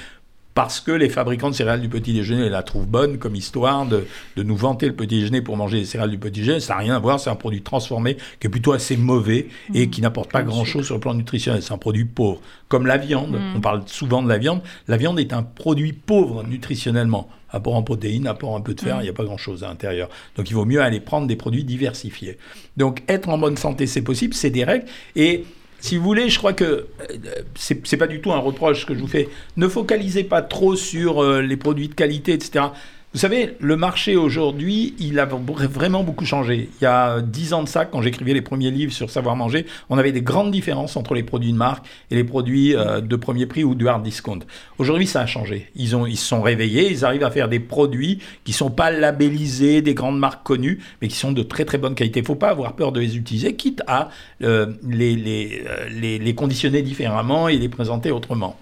parce que les fabricants de céréales du petit déjeuner la trouvent bonne comme histoire de, de nous vanter le petit déjeuner pour manger les céréales du petit déjeuner. Ça n'a rien à voir, c'est un produit transformé qui est plutôt assez mauvais et mmh. qui n'apporte pas grand-chose sur le plan nutritionnel. C'est un produit pauvre. Comme la viande, mmh. on parle souvent de la viande. La viande est un produit pauvre nutritionnellement. Apport en protéines, apport un peu de fer, mmh. il n'y a pas grand-chose à l'intérieur. Donc il vaut mieux aller prendre des produits diversifiés. Donc être en bonne santé, c'est possible, c'est des règles. Et si vous voulez, je crois que euh, c'est pas du tout un reproche que je vous fais. Ne focalisez pas trop sur euh, les produits de qualité, etc. Vous savez, le marché aujourd'hui, il a vraiment beaucoup changé. Il y a dix ans de ça, quand j'écrivais les premiers livres sur savoir manger, on avait des grandes différences entre les produits de marque et les produits euh, de premier prix ou de hard discount. Aujourd'hui, ça a changé. Ils, ont, ils se sont réveillés, ils arrivent à faire des produits qui ne sont pas labellisés, des grandes marques connues, mais qui sont de très très bonne qualité. Il ne faut pas avoir peur de les utiliser, quitte à euh, les, les, euh, les, les conditionner différemment et les présenter autrement.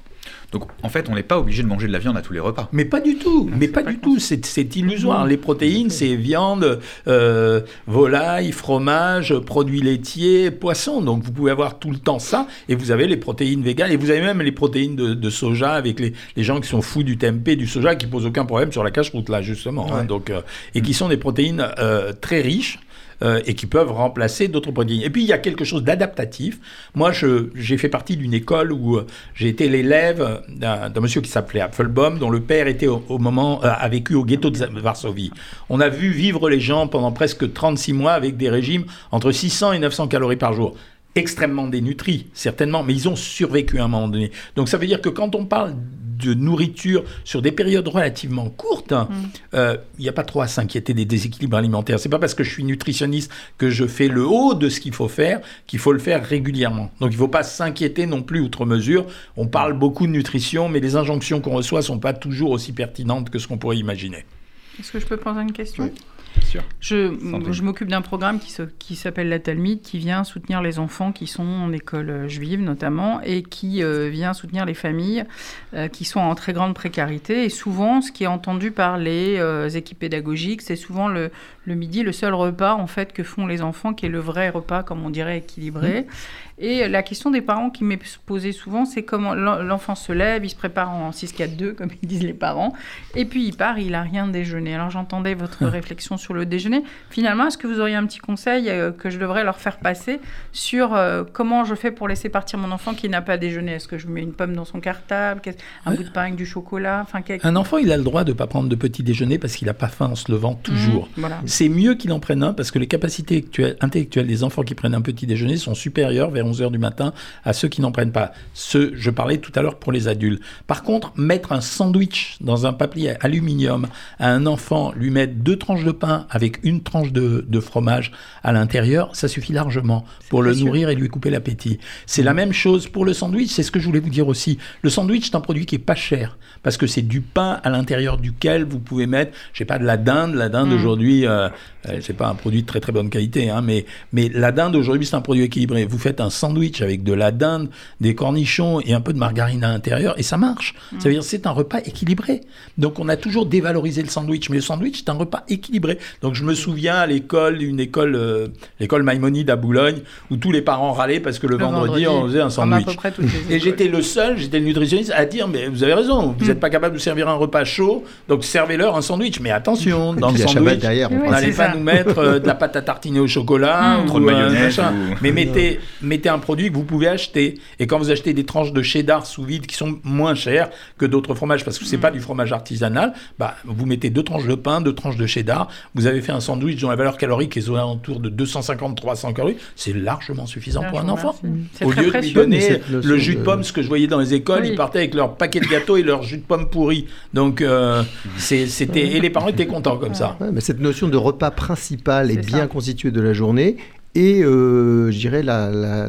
Donc en fait, on n'est pas obligé de manger de la viande à tous les repas. Mais pas du tout, mais pas, du tout, c'est illusoire. Les protéines, c'est viande, euh, volaille, fromage, produits laitiers, poissons. Donc vous pouvez avoir tout le temps ça, et vous avez les protéines véganes, et vous avez même les protéines de, soja avec les, gens qui sont fous du tempeh, du soja, qui posent aucun problème sur la cache-route là justement. Hein. donc, euh, et qui sont des protéines euh, très riches euh, et qui peuvent remplacer d'autres produits. Et puis il y a quelque chose d'adaptatif. Moi, j'ai fait partie d'une école où euh, j'ai été l'élève d'un monsieur qui s'appelait Apfelbaum, dont le père était au, moment euh, a vécu au ghetto de Varsovie. On a vu vivre les gens pendant presque 36 mois avec des régimes entre 600 et 900 calories par jour extrêmement dénutris, certainement, mais ils ont survécu à un moment donné. Donc ça veut dire que quand on parle de nourriture sur des périodes relativement courtes, mm. euh, il n'y a pas trop à s'inquiéter des déséquilibres alimentaires. C'est pas parce que je suis nutritionniste que je fais le haut de ce qu'il faut faire qu'il faut le faire régulièrement. Donc il ne faut pas s'inquiéter non plus outre mesure. On parle beaucoup de nutrition, mais les injonctions qu'on reçoit sont pas toujours aussi pertinentes que ce qu'on pourrait imaginer. Est-ce que je peux poser une question? Je, je m'occupe d'un programme qui, qui s'appelle la Talmide, qui vient soutenir les enfants qui sont en école euh, juive notamment, et qui euh, vient soutenir les familles euh, qui sont en très grande précarité. Et souvent, ce qui est entendu par les équipes pédagogiques, c'est souvent le, le, midi, le seul repas en fait que font les enfants, qui est le vrai repas, comme on dirait, équilibré. Mmh. Et la question des parents qui m'est posée souvent, c'est comment l'enfant se lève, il se prépare en 6-4-2, comme ils disent les parents, et puis il part, il n'a rien déjeuné. Alors j'entendais votre réflexion sur le déjeuner. Finalement, est-ce que vous auriez un petit conseil euh, que je devrais leur faire passer sur euh, comment je fais pour laisser partir mon enfant qui n'a pas déjeuné? Est-ce que je mets une pomme dans son cartable, un bout de pain avec du chocolat? Enfin, Un enfant, il a le droit de ne pas prendre de petit déjeuner parce qu'il n'a pas faim en se levant toujours. Mmh, c'est mieux qu'il en prenne un parce que les capacités intellectuelles des enfants qui prennent un petit déjeuner sont supérieures vers 11h du matin à ceux qui n'en prennent pas. Ce, je parlais tout à l'heure pour les adultes. Par contre, mettre un sandwich dans un papier aluminium à un enfant, lui mettre deux tranches de pain avec une tranche de, fromage à l'intérieur, ça suffit largement pour le nourrir et lui couper l'appétit. C'est la même chose pour le sandwich, c'est ce que je voulais vous dire aussi. Le sandwich, c'est un produit qui est pas cher parce que c'est du pain à l'intérieur duquel vous pouvez mettre, je sais pas, de la dinde. La dinde mm. aujourd'hui, euh, euh, c'est pas un produit de très très bonne qualité, hein, mais, mais la dinde aujourd'hui, c'est un produit équilibré. Vous faites un sandwich avec de la dinde, des cornichons et un peu de margarine à l'intérieur et ça marche. Ça veut dire c'est un repas équilibré. Donc on a toujours dévalorisé le sandwich, mais le sandwich, c'est un repas équilibré. Donc je me souviens à l'école, une école, euh, l'école Maïmonide à Boulogne, où tous les parents râlaient parce que le, vendredi, on faisait un sandwich. Et j'étais le seul, j'étais le nutritionniste à dire, mais vous avez raison, vous n'êtes pas capable de servir un repas chaud, donc servez-leur un sandwich. Mais attention, dans le sandwich, derrière, on n'allez pas nous mettre euh, de la pâte à tartiner au chocolat mmh. ou trop de mayonnaise. Mais mettez, mettez un produit que vous pouvez acheter. Et quand vous achetez des tranches de cheddar sous vide qui sont moins chères que d'autres fromages, parce que c'est n'est mmh. pas du fromage artisanal, bah, vous mettez deux tranches de pain, deux tranches de cheddar, vous avez fait un sandwich dont la valeur calorique est autour de 250-300 calories, c'est largement suffisant pour un enfant. Au lieu de lui donner le jus de pomme, ce que je voyais dans les écoles, ils partaient avec leur paquet de gâteaux et leur jus de pomme pourri. Donc, euh, c'était et les parents étaient contents comme ça. mais cette notion de repas principal est, bien constitué de la journée et euh, je dirais la, la,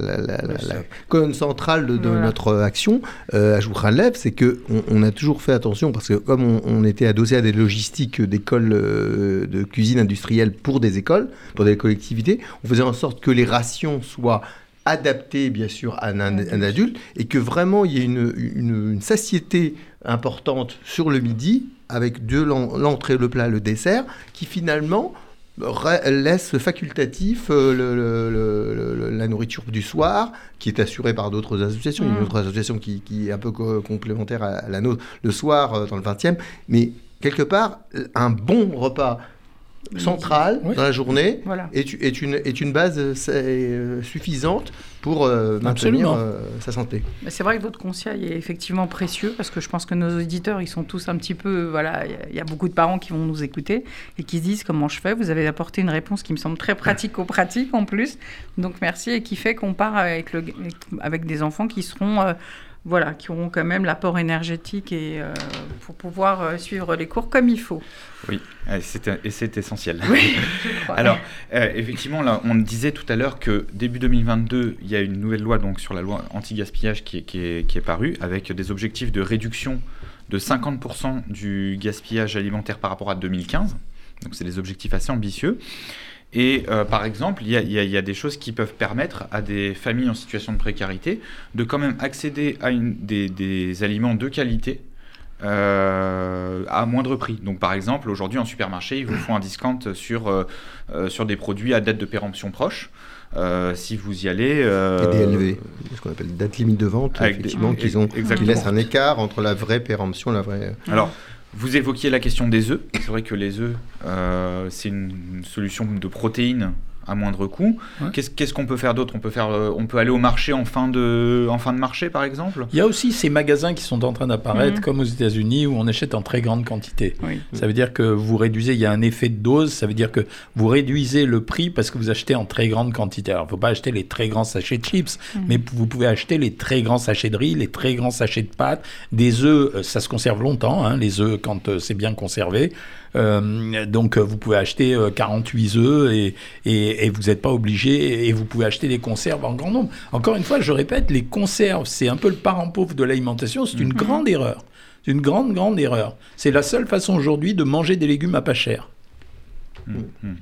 colonne centrale de, notre action euh, à Joukran Lev, c'est qu'on on a toujours fait attention parce que comme on, était adossé à des logistiques d'écoles euh, de cuisine industrielle pour des écoles, pour des collectivités, on faisait en sorte que les rations soient adaptées bien sûr à un, adulte et que vraiment il y ait une, une, une satiété importante sur le midi avec de l'entrée, le plat, le dessert, qui finalement laisse facultatif euh, la nourriture du soir, qui est assurée par d'autres associations. Il y a une mm. autre association qui, est un peu complémentaire à, la nôtre le soir euh, dans le 20e. Mais quelque part, un bon repas centrale dans la journée est, est, une, est une base euh, suffisante pour euh, maintenir euh, sa santé. C'est vrai que votre conseil est effectivement précieux parce que je pense que nos auditeurs, ils sont tous un petit peu... Voilà, il y a beaucoup de parents qui vont nous écouter et qui se disent comment je fais. Vous avez apporté une réponse qui me semble très pratico-pratique en plus. Donc merci et qui fait qu'on part avec, le, avec des enfants qui seront voilà, qui auront quand même l'apport énergétique et euh, pour pouvoir euh, suivre les cours comme il faut. Oui, et c'est essentiel. Alors, euh, effectivement, là, on disait tout à l'heure que début 2022, il y a une nouvelle loi donc sur la loi anti-gaspillage qui, qui, est, parue avec des objectifs de réduction de 50% du gaspillage alimentaire par rapport à 2015. Donc, c'est des objectifs assez ambitieux. Et euh, par exemple, il y, a des choses qui peuvent permettre à des familles en situation de précarité de quand même accéder à une, des, aliments de qualité euh, à moindre prix. Donc par exemple, aujourd'hui en supermarché, ils vous font un discount sur, euh, sur des produits à date de péremption proche. si vous y allez. Euh, DLV, ce qu'on appelle date limite de vente, effectivement, qui, ont, qui laissent un écart entre la vraie péremption, la vraie. Alors, vous évoquiez la question des œufs. C'est vrai que les œufs, euh, c'est une solution de protéines à moindre coût. Qu'est-ce qu'on peut faire d'autre? On, peut faire, euh, on peut aller au marché en fin, de, en fin de marché, par exemple? Il y a aussi ces magasins qui sont en train d'apparaître, mhm. comme aux États-Unis, où on achète en très grande quantité. Ça veut dire que vous réduisez, il y a un effet de dose, ça veut dire que vous réduisez le prix parce que vous achetez en très grande quantité. Alors, il ne faut pas acheter les très grands sachets de chips, mhm. mais vous pouvez acheter les très grands sachets de riz, les très grands sachets de pâtes, des œufs, euh, ça se conserve longtemps, hein, les œufs, quand euh, c'est bien conservé. Euh, donc vous pouvez acheter 48 œufs et, et, vous n'êtes pas obligé et vous pouvez acheter des conserves en grand nombre. Encore une fois, je répète, les conserves, c'est un peu le parent pauvre de l'alimentation, c'est une mhm. grande erreur. C'est une grande, grande erreur. C'est la seule façon aujourd'hui de manger des légumes à pas cher. Mhm.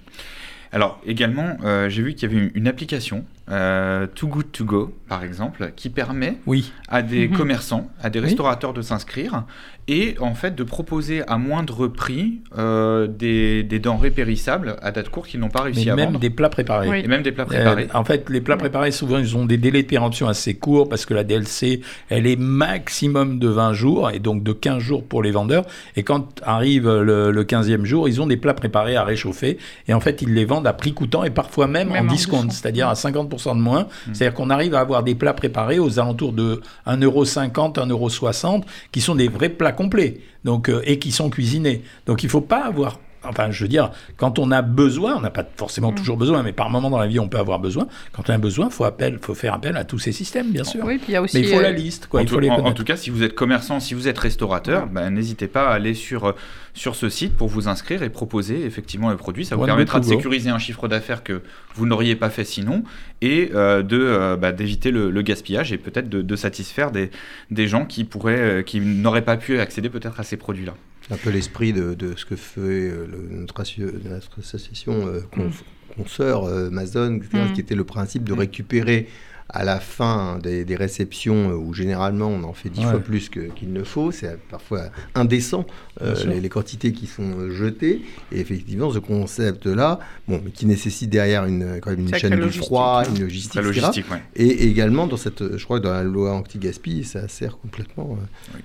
Alors également, euh, j'ai vu qu'il y avait une, application, euh, Too Good To Go par exemple, qui permet oui. à des mhm. commerçants, à des restaurateurs de s'inscrire et en fait de proposer à moindre prix euh, des, denrées périssables à date courte qu'ils n'ont pas réussi à même des plats préparés. Et même des plats préparés. en fait, les plats préparés, souvent, ils ont des délais de péremption assez courts parce que la DLC, elle est maximum de 20 jours et donc de 15 jours pour les vendeurs. Et quand arrive le, le 15e jour, ils ont des plats préparés à réchauffer et en fait, ils les vendent à prix coûtant et parfois même, en, discount, c'est-à-dire à 50% de moins. Mm. C'est-à-dire qu'on arrive à avoir des plats préparés aux alentours de 1,50€, 1,60€ qui sont des vrais plats complets donc, euh, et qui sont cuisinés. Donc il ne faut pas avoir Enfin, je veux dire, quand on a besoin, on n'a pas forcément mm. toujours besoin, mais par moment dans la vie, on peut avoir besoin. Quand on a besoin, il faut, faut faire appel à tous ces systèmes, bien sûr. Oui, puis il y a aussi. Mais il faut la euh, liste. Quoi. En, il faut tout, les en, tout cas, si vous êtes commerçant, si vous êtes restaurateur, ben, n'hésitez pas à aller sur, euh, sur ce site pour vous inscrire et proposer effectivement le produit. Ça vous permettra de sécuriser un chiffre d'affaires que vous n'auriez pas fait sinon et euh, de bah, d'éviter le, gaspillage et peut-être de, de, satisfaire des, des gens qui pourraient, qui n'auraient pas pu accéder peut-être à ces produits-là un peu l'esprit de, ce que fait euh, notre, association euh, mm. consoeur euh, Amazon, mm. qui était le principe de mm. récupérer à la fin des, réceptions où généralement on en fait dix fois plus qu'il ne faut, c'est parfois indécent les, quantités qui sont jetées. Et effectivement, ce concept-là, bon, qui nécessite derrière une, quand même une chaîne du froid, une logistique, logistique et également dans cette, je crois que dans la loi anti-gaspi, ça sert complètement.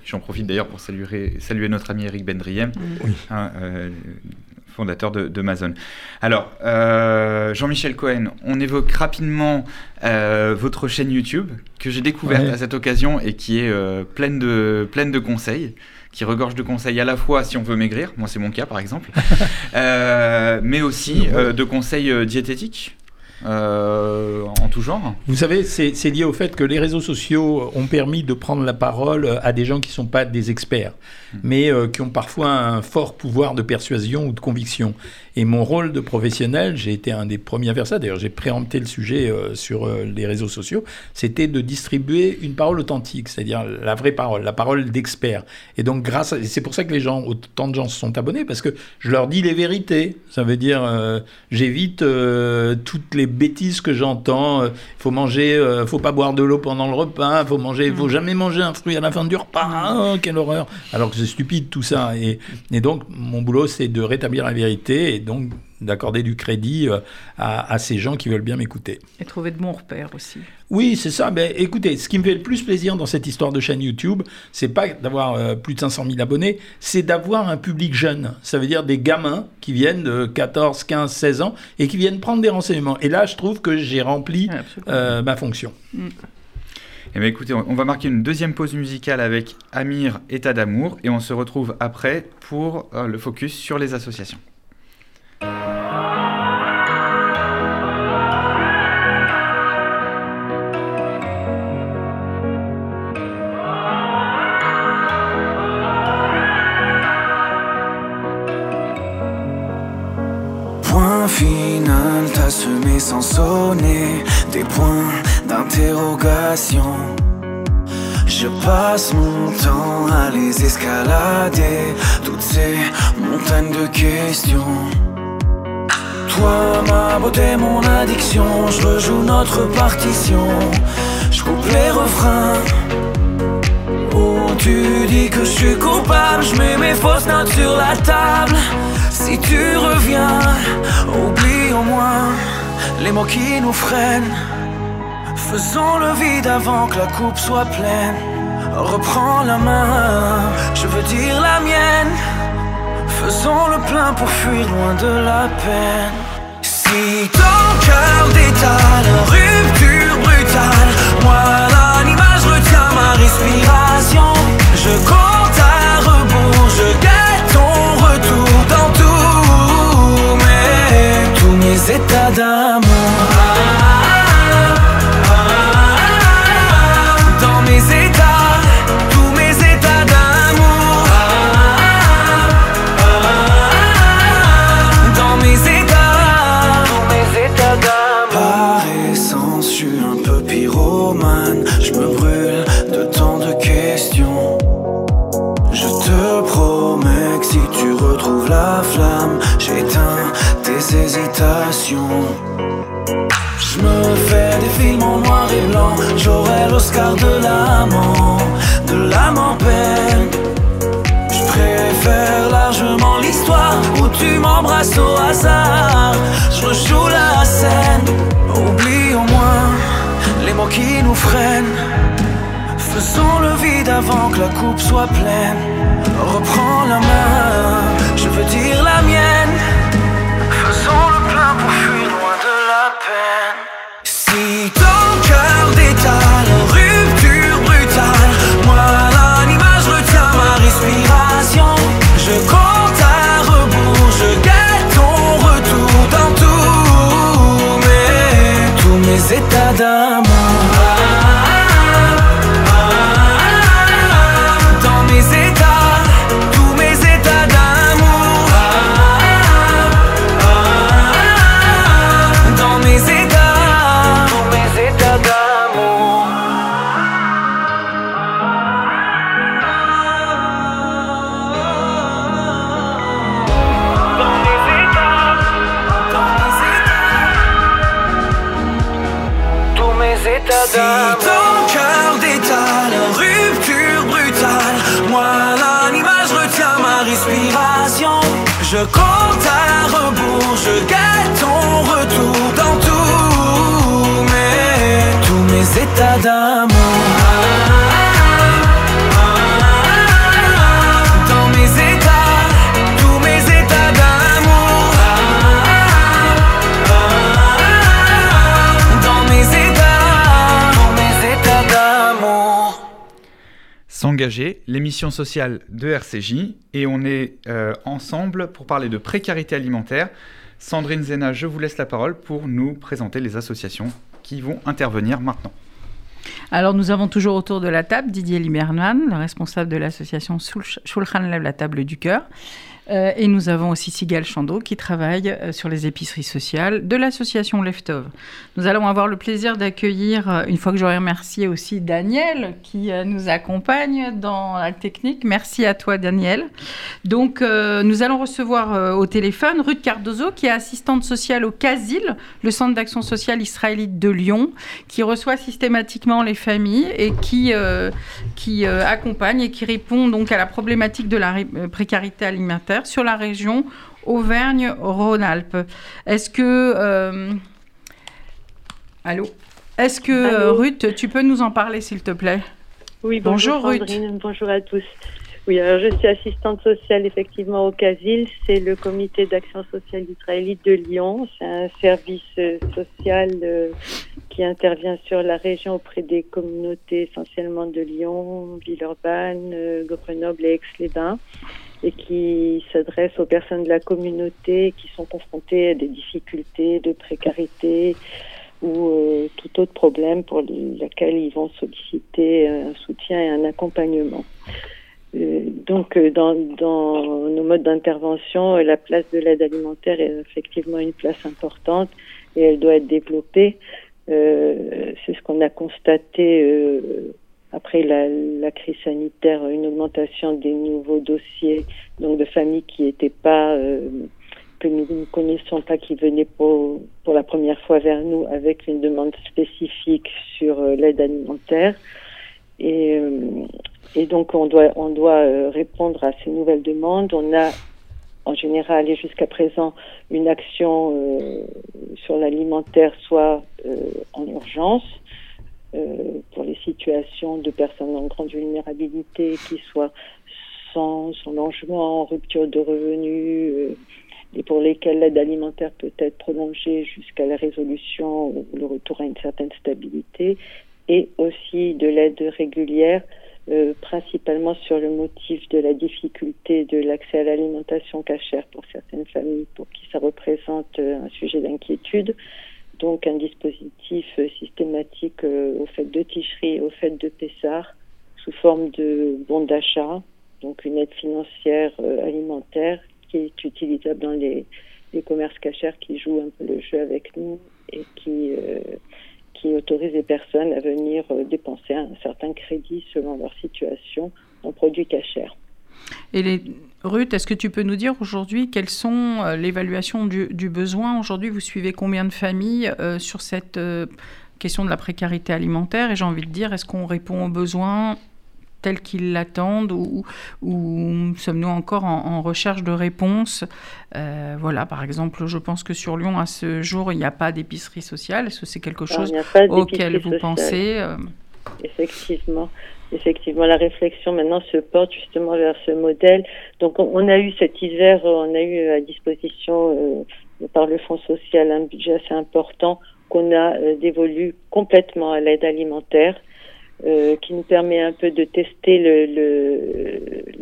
J'en profite d'ailleurs pour saluer, saluer notre ami Eric Bendriem. Hein, fondateur d'Amazon. Alors, euh, Jean-Michel Cohen, on évoque rapidement euh, votre chaîne YouTube que j'ai découverte à cette occasion et qui est euh, pleine, de, pleine de conseils qui regorge de conseils à la fois si on veut maigrir, moi c'est mon cas par exemple, mais aussi de conseils diététiques. En tout genre Vous savez, c'est lié au fait que les réseaux sociaux ont permis de prendre la parole à des gens qui ne sont pas des experts. Mm. mais euh, qui ont parfois un fort pouvoir de persuasion ou de conviction. Et mon rôle de professionnel, j'ai été un des premiers à faire ça, d'ailleurs j'ai préempté le sujet euh, sur euh, les réseaux sociaux, c'était de distribuer une parole authentique, c'est-à-dire la vraie parole, la parole d'expert. Et donc grâce à... c'est pour ça que les gens, autant de gens se sont abonnés, parce que je leur dis les vérités. Ça veut dire, j'évite toutes les bêtises que j'entends. Il faut manger, faut pas boire de l'eau pendant le repas, faut manger, faut mm. jamais manger un fruit à la fin du repas. Oh, quelle horreur Alors que c'est stupide tout ça. Et, donc, mon boulot, c'est de rétablir la vérité et donc d'accorder du crédit euh, à, ces gens qui veulent bien m'écouter. Et trouver de bons repères aussi. Oui, c'est ça. Ben, écoutez, ce qui me fait le plus plaisir dans cette histoire de chaîne YouTube, c'est pas d'avoir euh, plus de 500 000 abonnés, c'est d'avoir un public jeune. Ça veut dire des gamins qui viennent de 14, 15, 16 ans et qui viennent prendre des renseignements. Et là, je trouve que j'ai rempli euh, ma fonction. Mm. Eh bien, écoutez, on va marquer une deuxième pause musicale avec Amir, État d'amour, et on se retrouve après pour le focus sur les associations. Semé sans sonner des points d'interrogation. Je passe mon temps à les escalader, toutes ces montagnes de questions. Toi, ma beauté, mon addiction, je rejoue notre partition. Je coupe les refrains. Oh, tu dis que je suis coupable, je mets mes fausses notes sur la table. Si tu reviens, oublie au moins les mots qui nous freinent. Faisons le vide avant que la coupe soit pleine. Reprends la main, je veux dire la mienne. Faisons le plein pour fuir loin de la peine. Si ton cœur détale, rupture brutale, moi l'animal, je retiens ma respiration. Je compte à rebours, je guette ton mes, tous Je me fais des films en noir et blanc. J'aurai l'Oscar de l'amant, de l'âme en peine. Je préfère largement l'histoire où tu m'embrasses au hasard. Je rejoue la scène. Oublie au moins les mots qui nous freinent. Faisons le vide avant que la coupe soit pleine. Reprends la main, je veux dire la mienne. Mes états L'émission sociale de RCJ, et on est euh, ensemble pour parler de précarité alimentaire. Sandrine Zena, je vous laisse la parole pour nous présenter les associations qui vont intervenir maintenant. Alors, nous avons toujours autour de la table Didier Limerman, le responsable de l'association Shulchan Lève la table du cœur, euh, et nous avons aussi Sigal Chando qui travaille euh, sur les épiceries sociales de l'association Leftov. Nous allons avoir le plaisir d'accueillir, euh, une fois que j'aurai remercié aussi Daniel qui nous accompagne dans la technique. Merci à toi Daniel. Donc nous allons recevoir au téléphone Ruth Cardozo qui est assistante sociale au CASIL, le centre d'action sociale israélite de Lyon, qui reçoit systématiquement les familles et qui, qui accompagne et qui répond donc à la problématique de la précarité alimentaire sur la région Auvergne-Rhône-Alpes. Est-ce que... Allô? Est-ce que Ruth, tu peux nous en parler s'il te plaît? Oui, bonjour, bonjour Ruth. Bonjour à tous. Oui, alors je suis assistante sociale effectivement au CASIL, c'est le comité d'action sociale israélite de Lyon. C'est un service euh, social euh, qui intervient sur la région auprès des communautés essentiellement de Lyon, Villeurbanne, euh, Grenoble et Aix-les-Bains et qui s'adresse aux personnes de la communauté qui sont confrontées à des difficultés de précarité ou tout autre problème pour lequel ils vont solliciter un soutien et un accompagnement. Euh, donc, euh, dans, nos modes d'intervention, la place de l'aide alimentaire est effectivement une place importante et elle doit être développée. Euh, c'est ce qu'on a constaté euh, après la, la, crise sanitaire, une augmentation des nouveaux dossiers, donc de familles qui n'étaient pas euh, que nous ne connaissons pas, qui venaient pour, pour la première fois vers nous avec une demande spécifique sur l'aide alimentaire. Et, et donc, on doit, on doit euh, répondre à ces nouvelles demandes. On a, en général, et jusqu'à présent, une action euh, sur l'alimentaire, soit euh, en urgence, pour les situations de personnes en grande vulnérabilité, qui soient sans, sans logement, rupture de revenus, et pour lesquels l'aide alimentaire peut être prolongée jusqu'à la résolution ou le retour à une certaine stabilité, et aussi de l'aide régulière euh, principalement sur le motif de la difficulté de l'accès à l'alimentation cachère pour certaines familles, pour qui ça représente euh, un sujet d'inquiétude. Donc un dispositif euh, systématique au fait de ticherie, au fait de Pessard, sous forme de bons d'achat, donc une aide financière alimentaire qui est utilisable dans les, les commerces cachères qui jouent un peu le jeu avec nous et qui qui autorise les personnes à venir euh, dépenser un certain crédit selon leur situation en produits cachers. Et. Ruth, est-ce que tu peux nous dire aujourd'hui quelles sont euh, l'évaluation du, du, besoin Aujourd'hui, vous suivez combien de familles euh, sur cette question de la précarité alimentaire Et j'ai envie de dire, est-ce qu'on répond aux besoins tels qu'ils l'attendent ou, sommes-nous encore en, recherche de réponses euh, Voilà, par exemple, je pense que sur Lyon, à ce jour, il n'y a pas d'épicerie sociale. Est-ce que c'est quelque chose auquel vous pensez euh? Effectivement. Effectivement, la réflexion maintenant se porte justement vers ce modèle. Donc, on, a eu cet hiver, on a eu à disposition euh, par le Fonds social un budget assez important qu'on a dévolu complètement à l'aide alimentaire. Euh, qui nous permet un peu de tester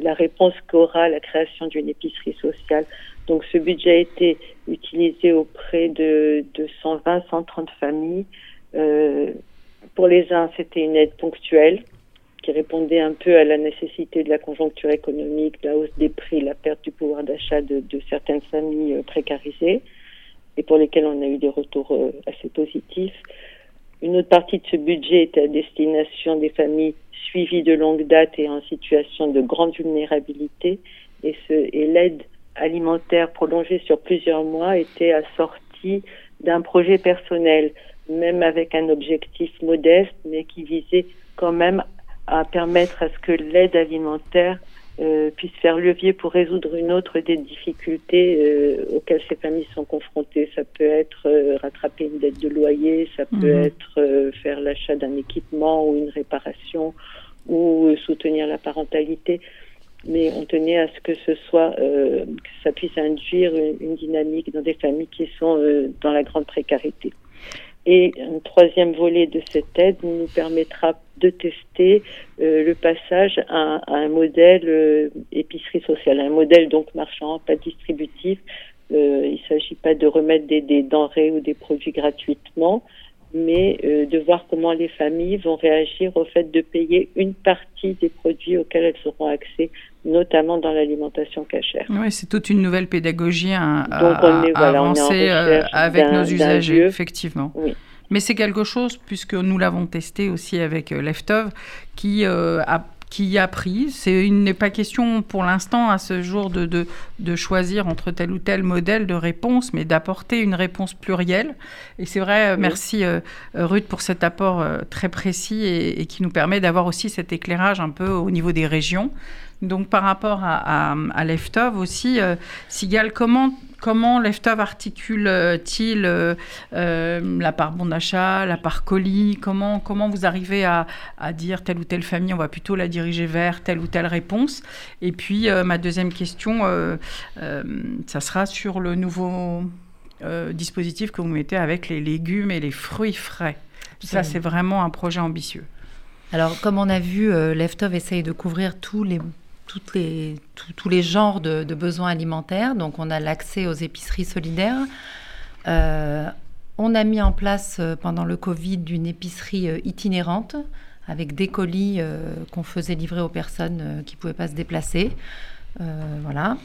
la réponse qu'aura la création d'une épicerie sociale. Donc ce budget a été utilisé auprès de, de 120, 130 familles. Euh, pour les uns, c'était une aide ponctuelle qui répondait un peu à la nécessité de la conjoncture économique, la hausse des prix, la perte du pouvoir d'achat de, de, certaines familles euh, précarisées et pour lesquelles on a eu des retours euh, assez positifs. Une autre partie de ce budget est à destination des familles suivies de longue date et en situation de grande vulnérabilité. Et, et l'aide alimentaire prolongée sur plusieurs mois était assortie d'un projet personnel, même avec un objectif modeste, mais qui visait quand même à permettre à ce que l'aide alimentaire euh, puisse faire levier pour résoudre une autre des difficultés euh, auxquelles ces familles sont confrontées. Ça peut être euh, rattraper une dette de loyer, ça peut mhm. être faire l'achat d'un équipement ou une réparation ou soutenir la parentalité. Mais on tenait à ce que ce soit, que ça puisse induire une, une, dynamique dans des familles qui sont dans la grande précarité. Et un troisième volet de cette aide nous permettra de tester euh, le passage à, un modèle euh, épicerie sociale, un modèle donc marchand, pas distributif. Euh, il ne s'agit pas de remettre des, des, denrées ou des produits gratuitement, mais de voir comment les familles vont réagir au fait de payer une partie des produits auxquels elles auront accès, notamment dans l'alimentation cachère. Oui, c'est toute une nouvelle pédagogie à, à, avancer avec nos usagers, effectivement. Oui. Mais c'est quelque chose, puisque nous l'avons testé aussi avec euh, Leftov, qui, euh, qui a pris. Il n'est pas question pour l'instant à ce jour de, de, de, choisir entre tel ou tel modèle de réponse, mais d'apporter une réponse plurielle. Et c'est vrai, merci euh, Ruth pour cet apport euh, très précis et, et qui nous permet d'avoir aussi cet éclairage un peu au niveau des régions. Donc par rapport à, à, à Leftov aussi, euh, Sigal, comment Comment Leftov articule-t-il euh, euh, la part bon d'achat, la part colis comment, comment vous arrivez à, à, dire telle ou telle famille, on va plutôt la diriger vers telle ou telle réponse Et puis, euh, ma deuxième question, euh, ça sera sur le nouveau dispositif que vous mettez avec les légumes et les fruits frais. Ça, c'est vraiment un projet ambitieux. Alors, comme on a vu, Leftov essaye de couvrir tous les les, tous les genres de, besoins alimentaires. Donc, on a l'accès aux épiceries solidaires. Euh, on a mis en place euh, pendant le Covid une épicerie euh, itinérante avec des colis qu'on faisait livrer aux personnes qui ne pouvaient pas se déplacer. Voilà.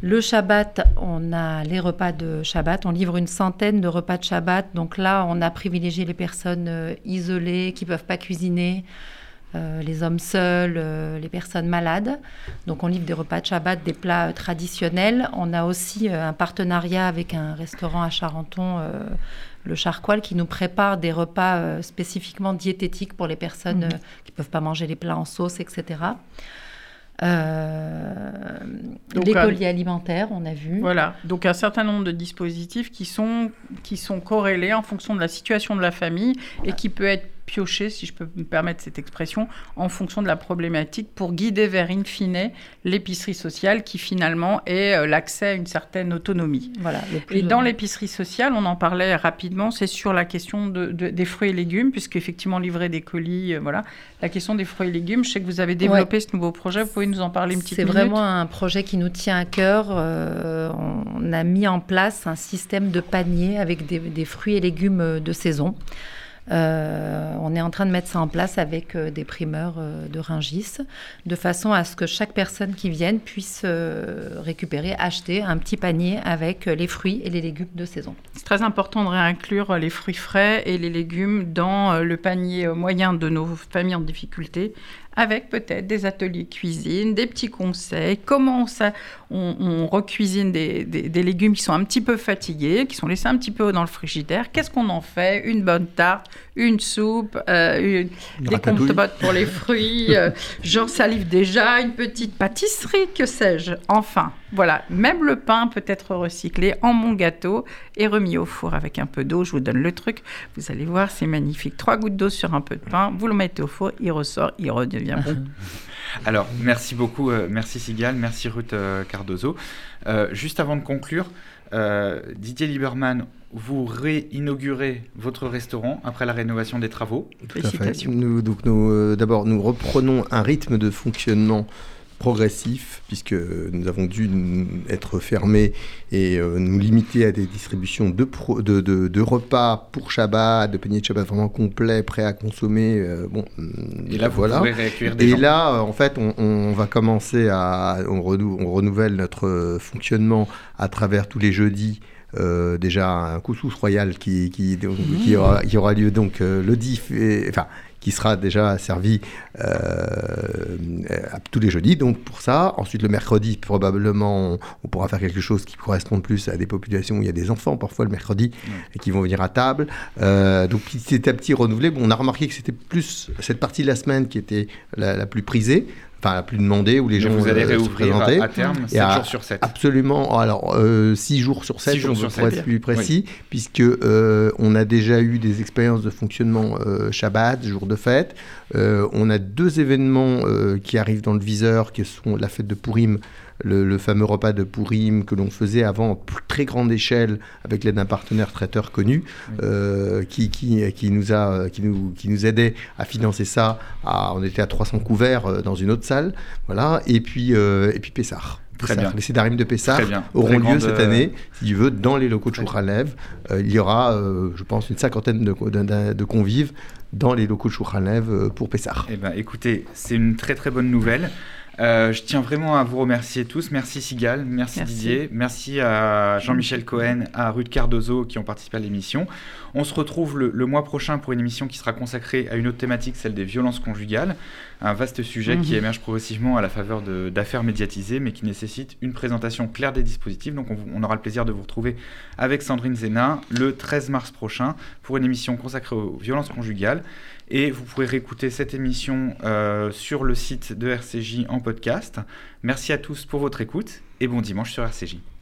Le Shabbat, on a les repas de Shabbat. On livre une centaine de repas de Shabbat. Donc là, on a privilégié les personnes isolées qui ne peuvent pas cuisiner. Euh, les hommes seuls, euh, les personnes malades. Donc on livre des repas de Shabbat, des plats euh, traditionnels. On a aussi un partenariat avec un restaurant à Charenton, le Charcoal, qui nous prépare des repas spécifiquement diététiques pour les personnes mmh. qui ne peuvent pas manger les plats en sauce, etc. Euh, les colis alimentaires, on a vu. Voilà, donc un certain nombre de dispositifs qui sont, qui sont corrélés en fonction de la situation de la famille et qui peut être piocher, si je peux me permettre cette expression, en fonction de la problématique pour guider vers, in fine, l'épicerie sociale qui finalement est euh, l'accès à une certaine autonomie. Voilà, et dans l'épicerie sociale, on en parlait rapidement, c'est sur la question de, de, des fruits et légumes, puisque effectivement livrer des colis, euh, voilà, la question des fruits et légumes, je sais que vous avez développé ouais. ce nouveau projet, vous pouvez nous en parler une petite minute C'est vraiment un projet qui nous tient à cœur. Euh, on a mis en place un système de panier avec des, des fruits et légumes de saison. Euh, on est en train de mettre ça en place avec euh, des primeurs euh, de Ringis, de façon à ce que chaque personne qui vienne puisse récupérer, acheter un petit panier avec les fruits et les légumes de saison. C'est très important de réinclure les fruits frais et les légumes dans le panier moyen de nos familles en difficulté avec peut-être des ateliers cuisine, des petits conseils, comment ça, on, on recuisine des, des, des, légumes qui sont un petit peu fatigués, qui sont laissés un petit peu dans le frigidaire. Qu'est-ce qu'on en fait? Une bonne tarte, une soupe, euh, une, des compotes pour les fruits, euh, j'en salive déjà, une petite pâtisserie, que sais-je. Enfin, voilà, même le pain peut être recyclé en mon gâteau et remis au four avec un peu d'eau. Je vous donne le truc. Vous allez voir, c'est magnifique. Trois gouttes d'eau sur un peu de pain, vous le mettez au four, il ressort, il redevient bon. Alors, merci beaucoup, euh, merci Sigal, merci Ruth euh, Cardozo. Euh, juste avant de conclure, euh, Didier Lieberman, vous réinaugurez votre restaurant après la rénovation des travaux. Tout à fait. Nous, donc nous, euh, d'abord, nous reprenons un rythme de fonctionnement progressif, puisque nous avons dû être fermés et euh, nous limiter à des distributions de, pro, de, de, de, repas pour Shabbat, de paniers de Shabbat vraiment complets, prêts à consommer. Euh, bon, et là, voilà. et gens. là, en fait, on, on, va commencer à. On, renou on renouvelle notre fonctionnement à travers tous les jeudis. Euh, déjà un couscous royal qui, qui, donc, mmh. qui, aura, qui, aura, lieu donc euh, le 10 et, enfin qui sera déjà servi euh, tous les jeudis. Donc pour ça, ensuite le mercredi, probablement, on, on, pourra faire quelque chose qui corresponde plus à des populations où il y a des enfants parfois le mercredi mmh. et qui vont venir à table. Donc petit à petit renouvelé. Bon, on a remarqué que c'était plus cette partie de la semaine qui était la, la plus prisée enfin plus demandée où les gens vous allez réouvrir à, à, terme 7 jours sur 7 absolument alors 6 euh, jours sur 7 jours sur pour 7, être plus précis oui. puisque euh, on a déjà eu des expériences de fonctionnement euh, Shabbat jour de fête. On a deux événements qui arrivent dans le viseur qui sont la fête de Purim le, le, fameux repas de Pourim que l'on faisait avant en très grande échelle avec l'aide d'un partenaire traiteur connu euh, qui, qui, qui, nous a, qui, nous, qui nous aidait à financer ça. À, on était à 300 couverts euh, dans une autre salle. Voilà. Et puis, euh, et puis Pessar. Très bien. Les Cédarim de Pessar auront lieu cette année, si tu veux, dans les locaux de Chouralev. Euh, il y aura, euh, je pense, une cinquantaine de, de, de, convives dans les locaux de Chouralev pour Pessar. Eh ben, écoutez, c'est une très très bonne nouvelle. Euh, je tiens vraiment à vous remercier tous. Merci Sigal, merci, Didier, merci à Jean-Michel Cohen, à Ruth Cardozo qui ont participé à l'émission. On se retrouve le, mois prochain pour une émission qui sera consacrée à une autre thématique, celle des violences conjugales. Un vaste sujet qui mhm. émerge progressivement à la faveur d'affaires médiatisées, mais qui nécessite une présentation claire des dispositifs. Donc on, aura le plaisir de vous retrouver avec Sandrine Zena le 13 mars prochain pour une émission consacrée aux violences conjugales. Et vous pourrez réécouter cette émission euh, sur le site de RCJ en podcast. Merci à tous pour votre écoute et bon dimanche sur RCJ.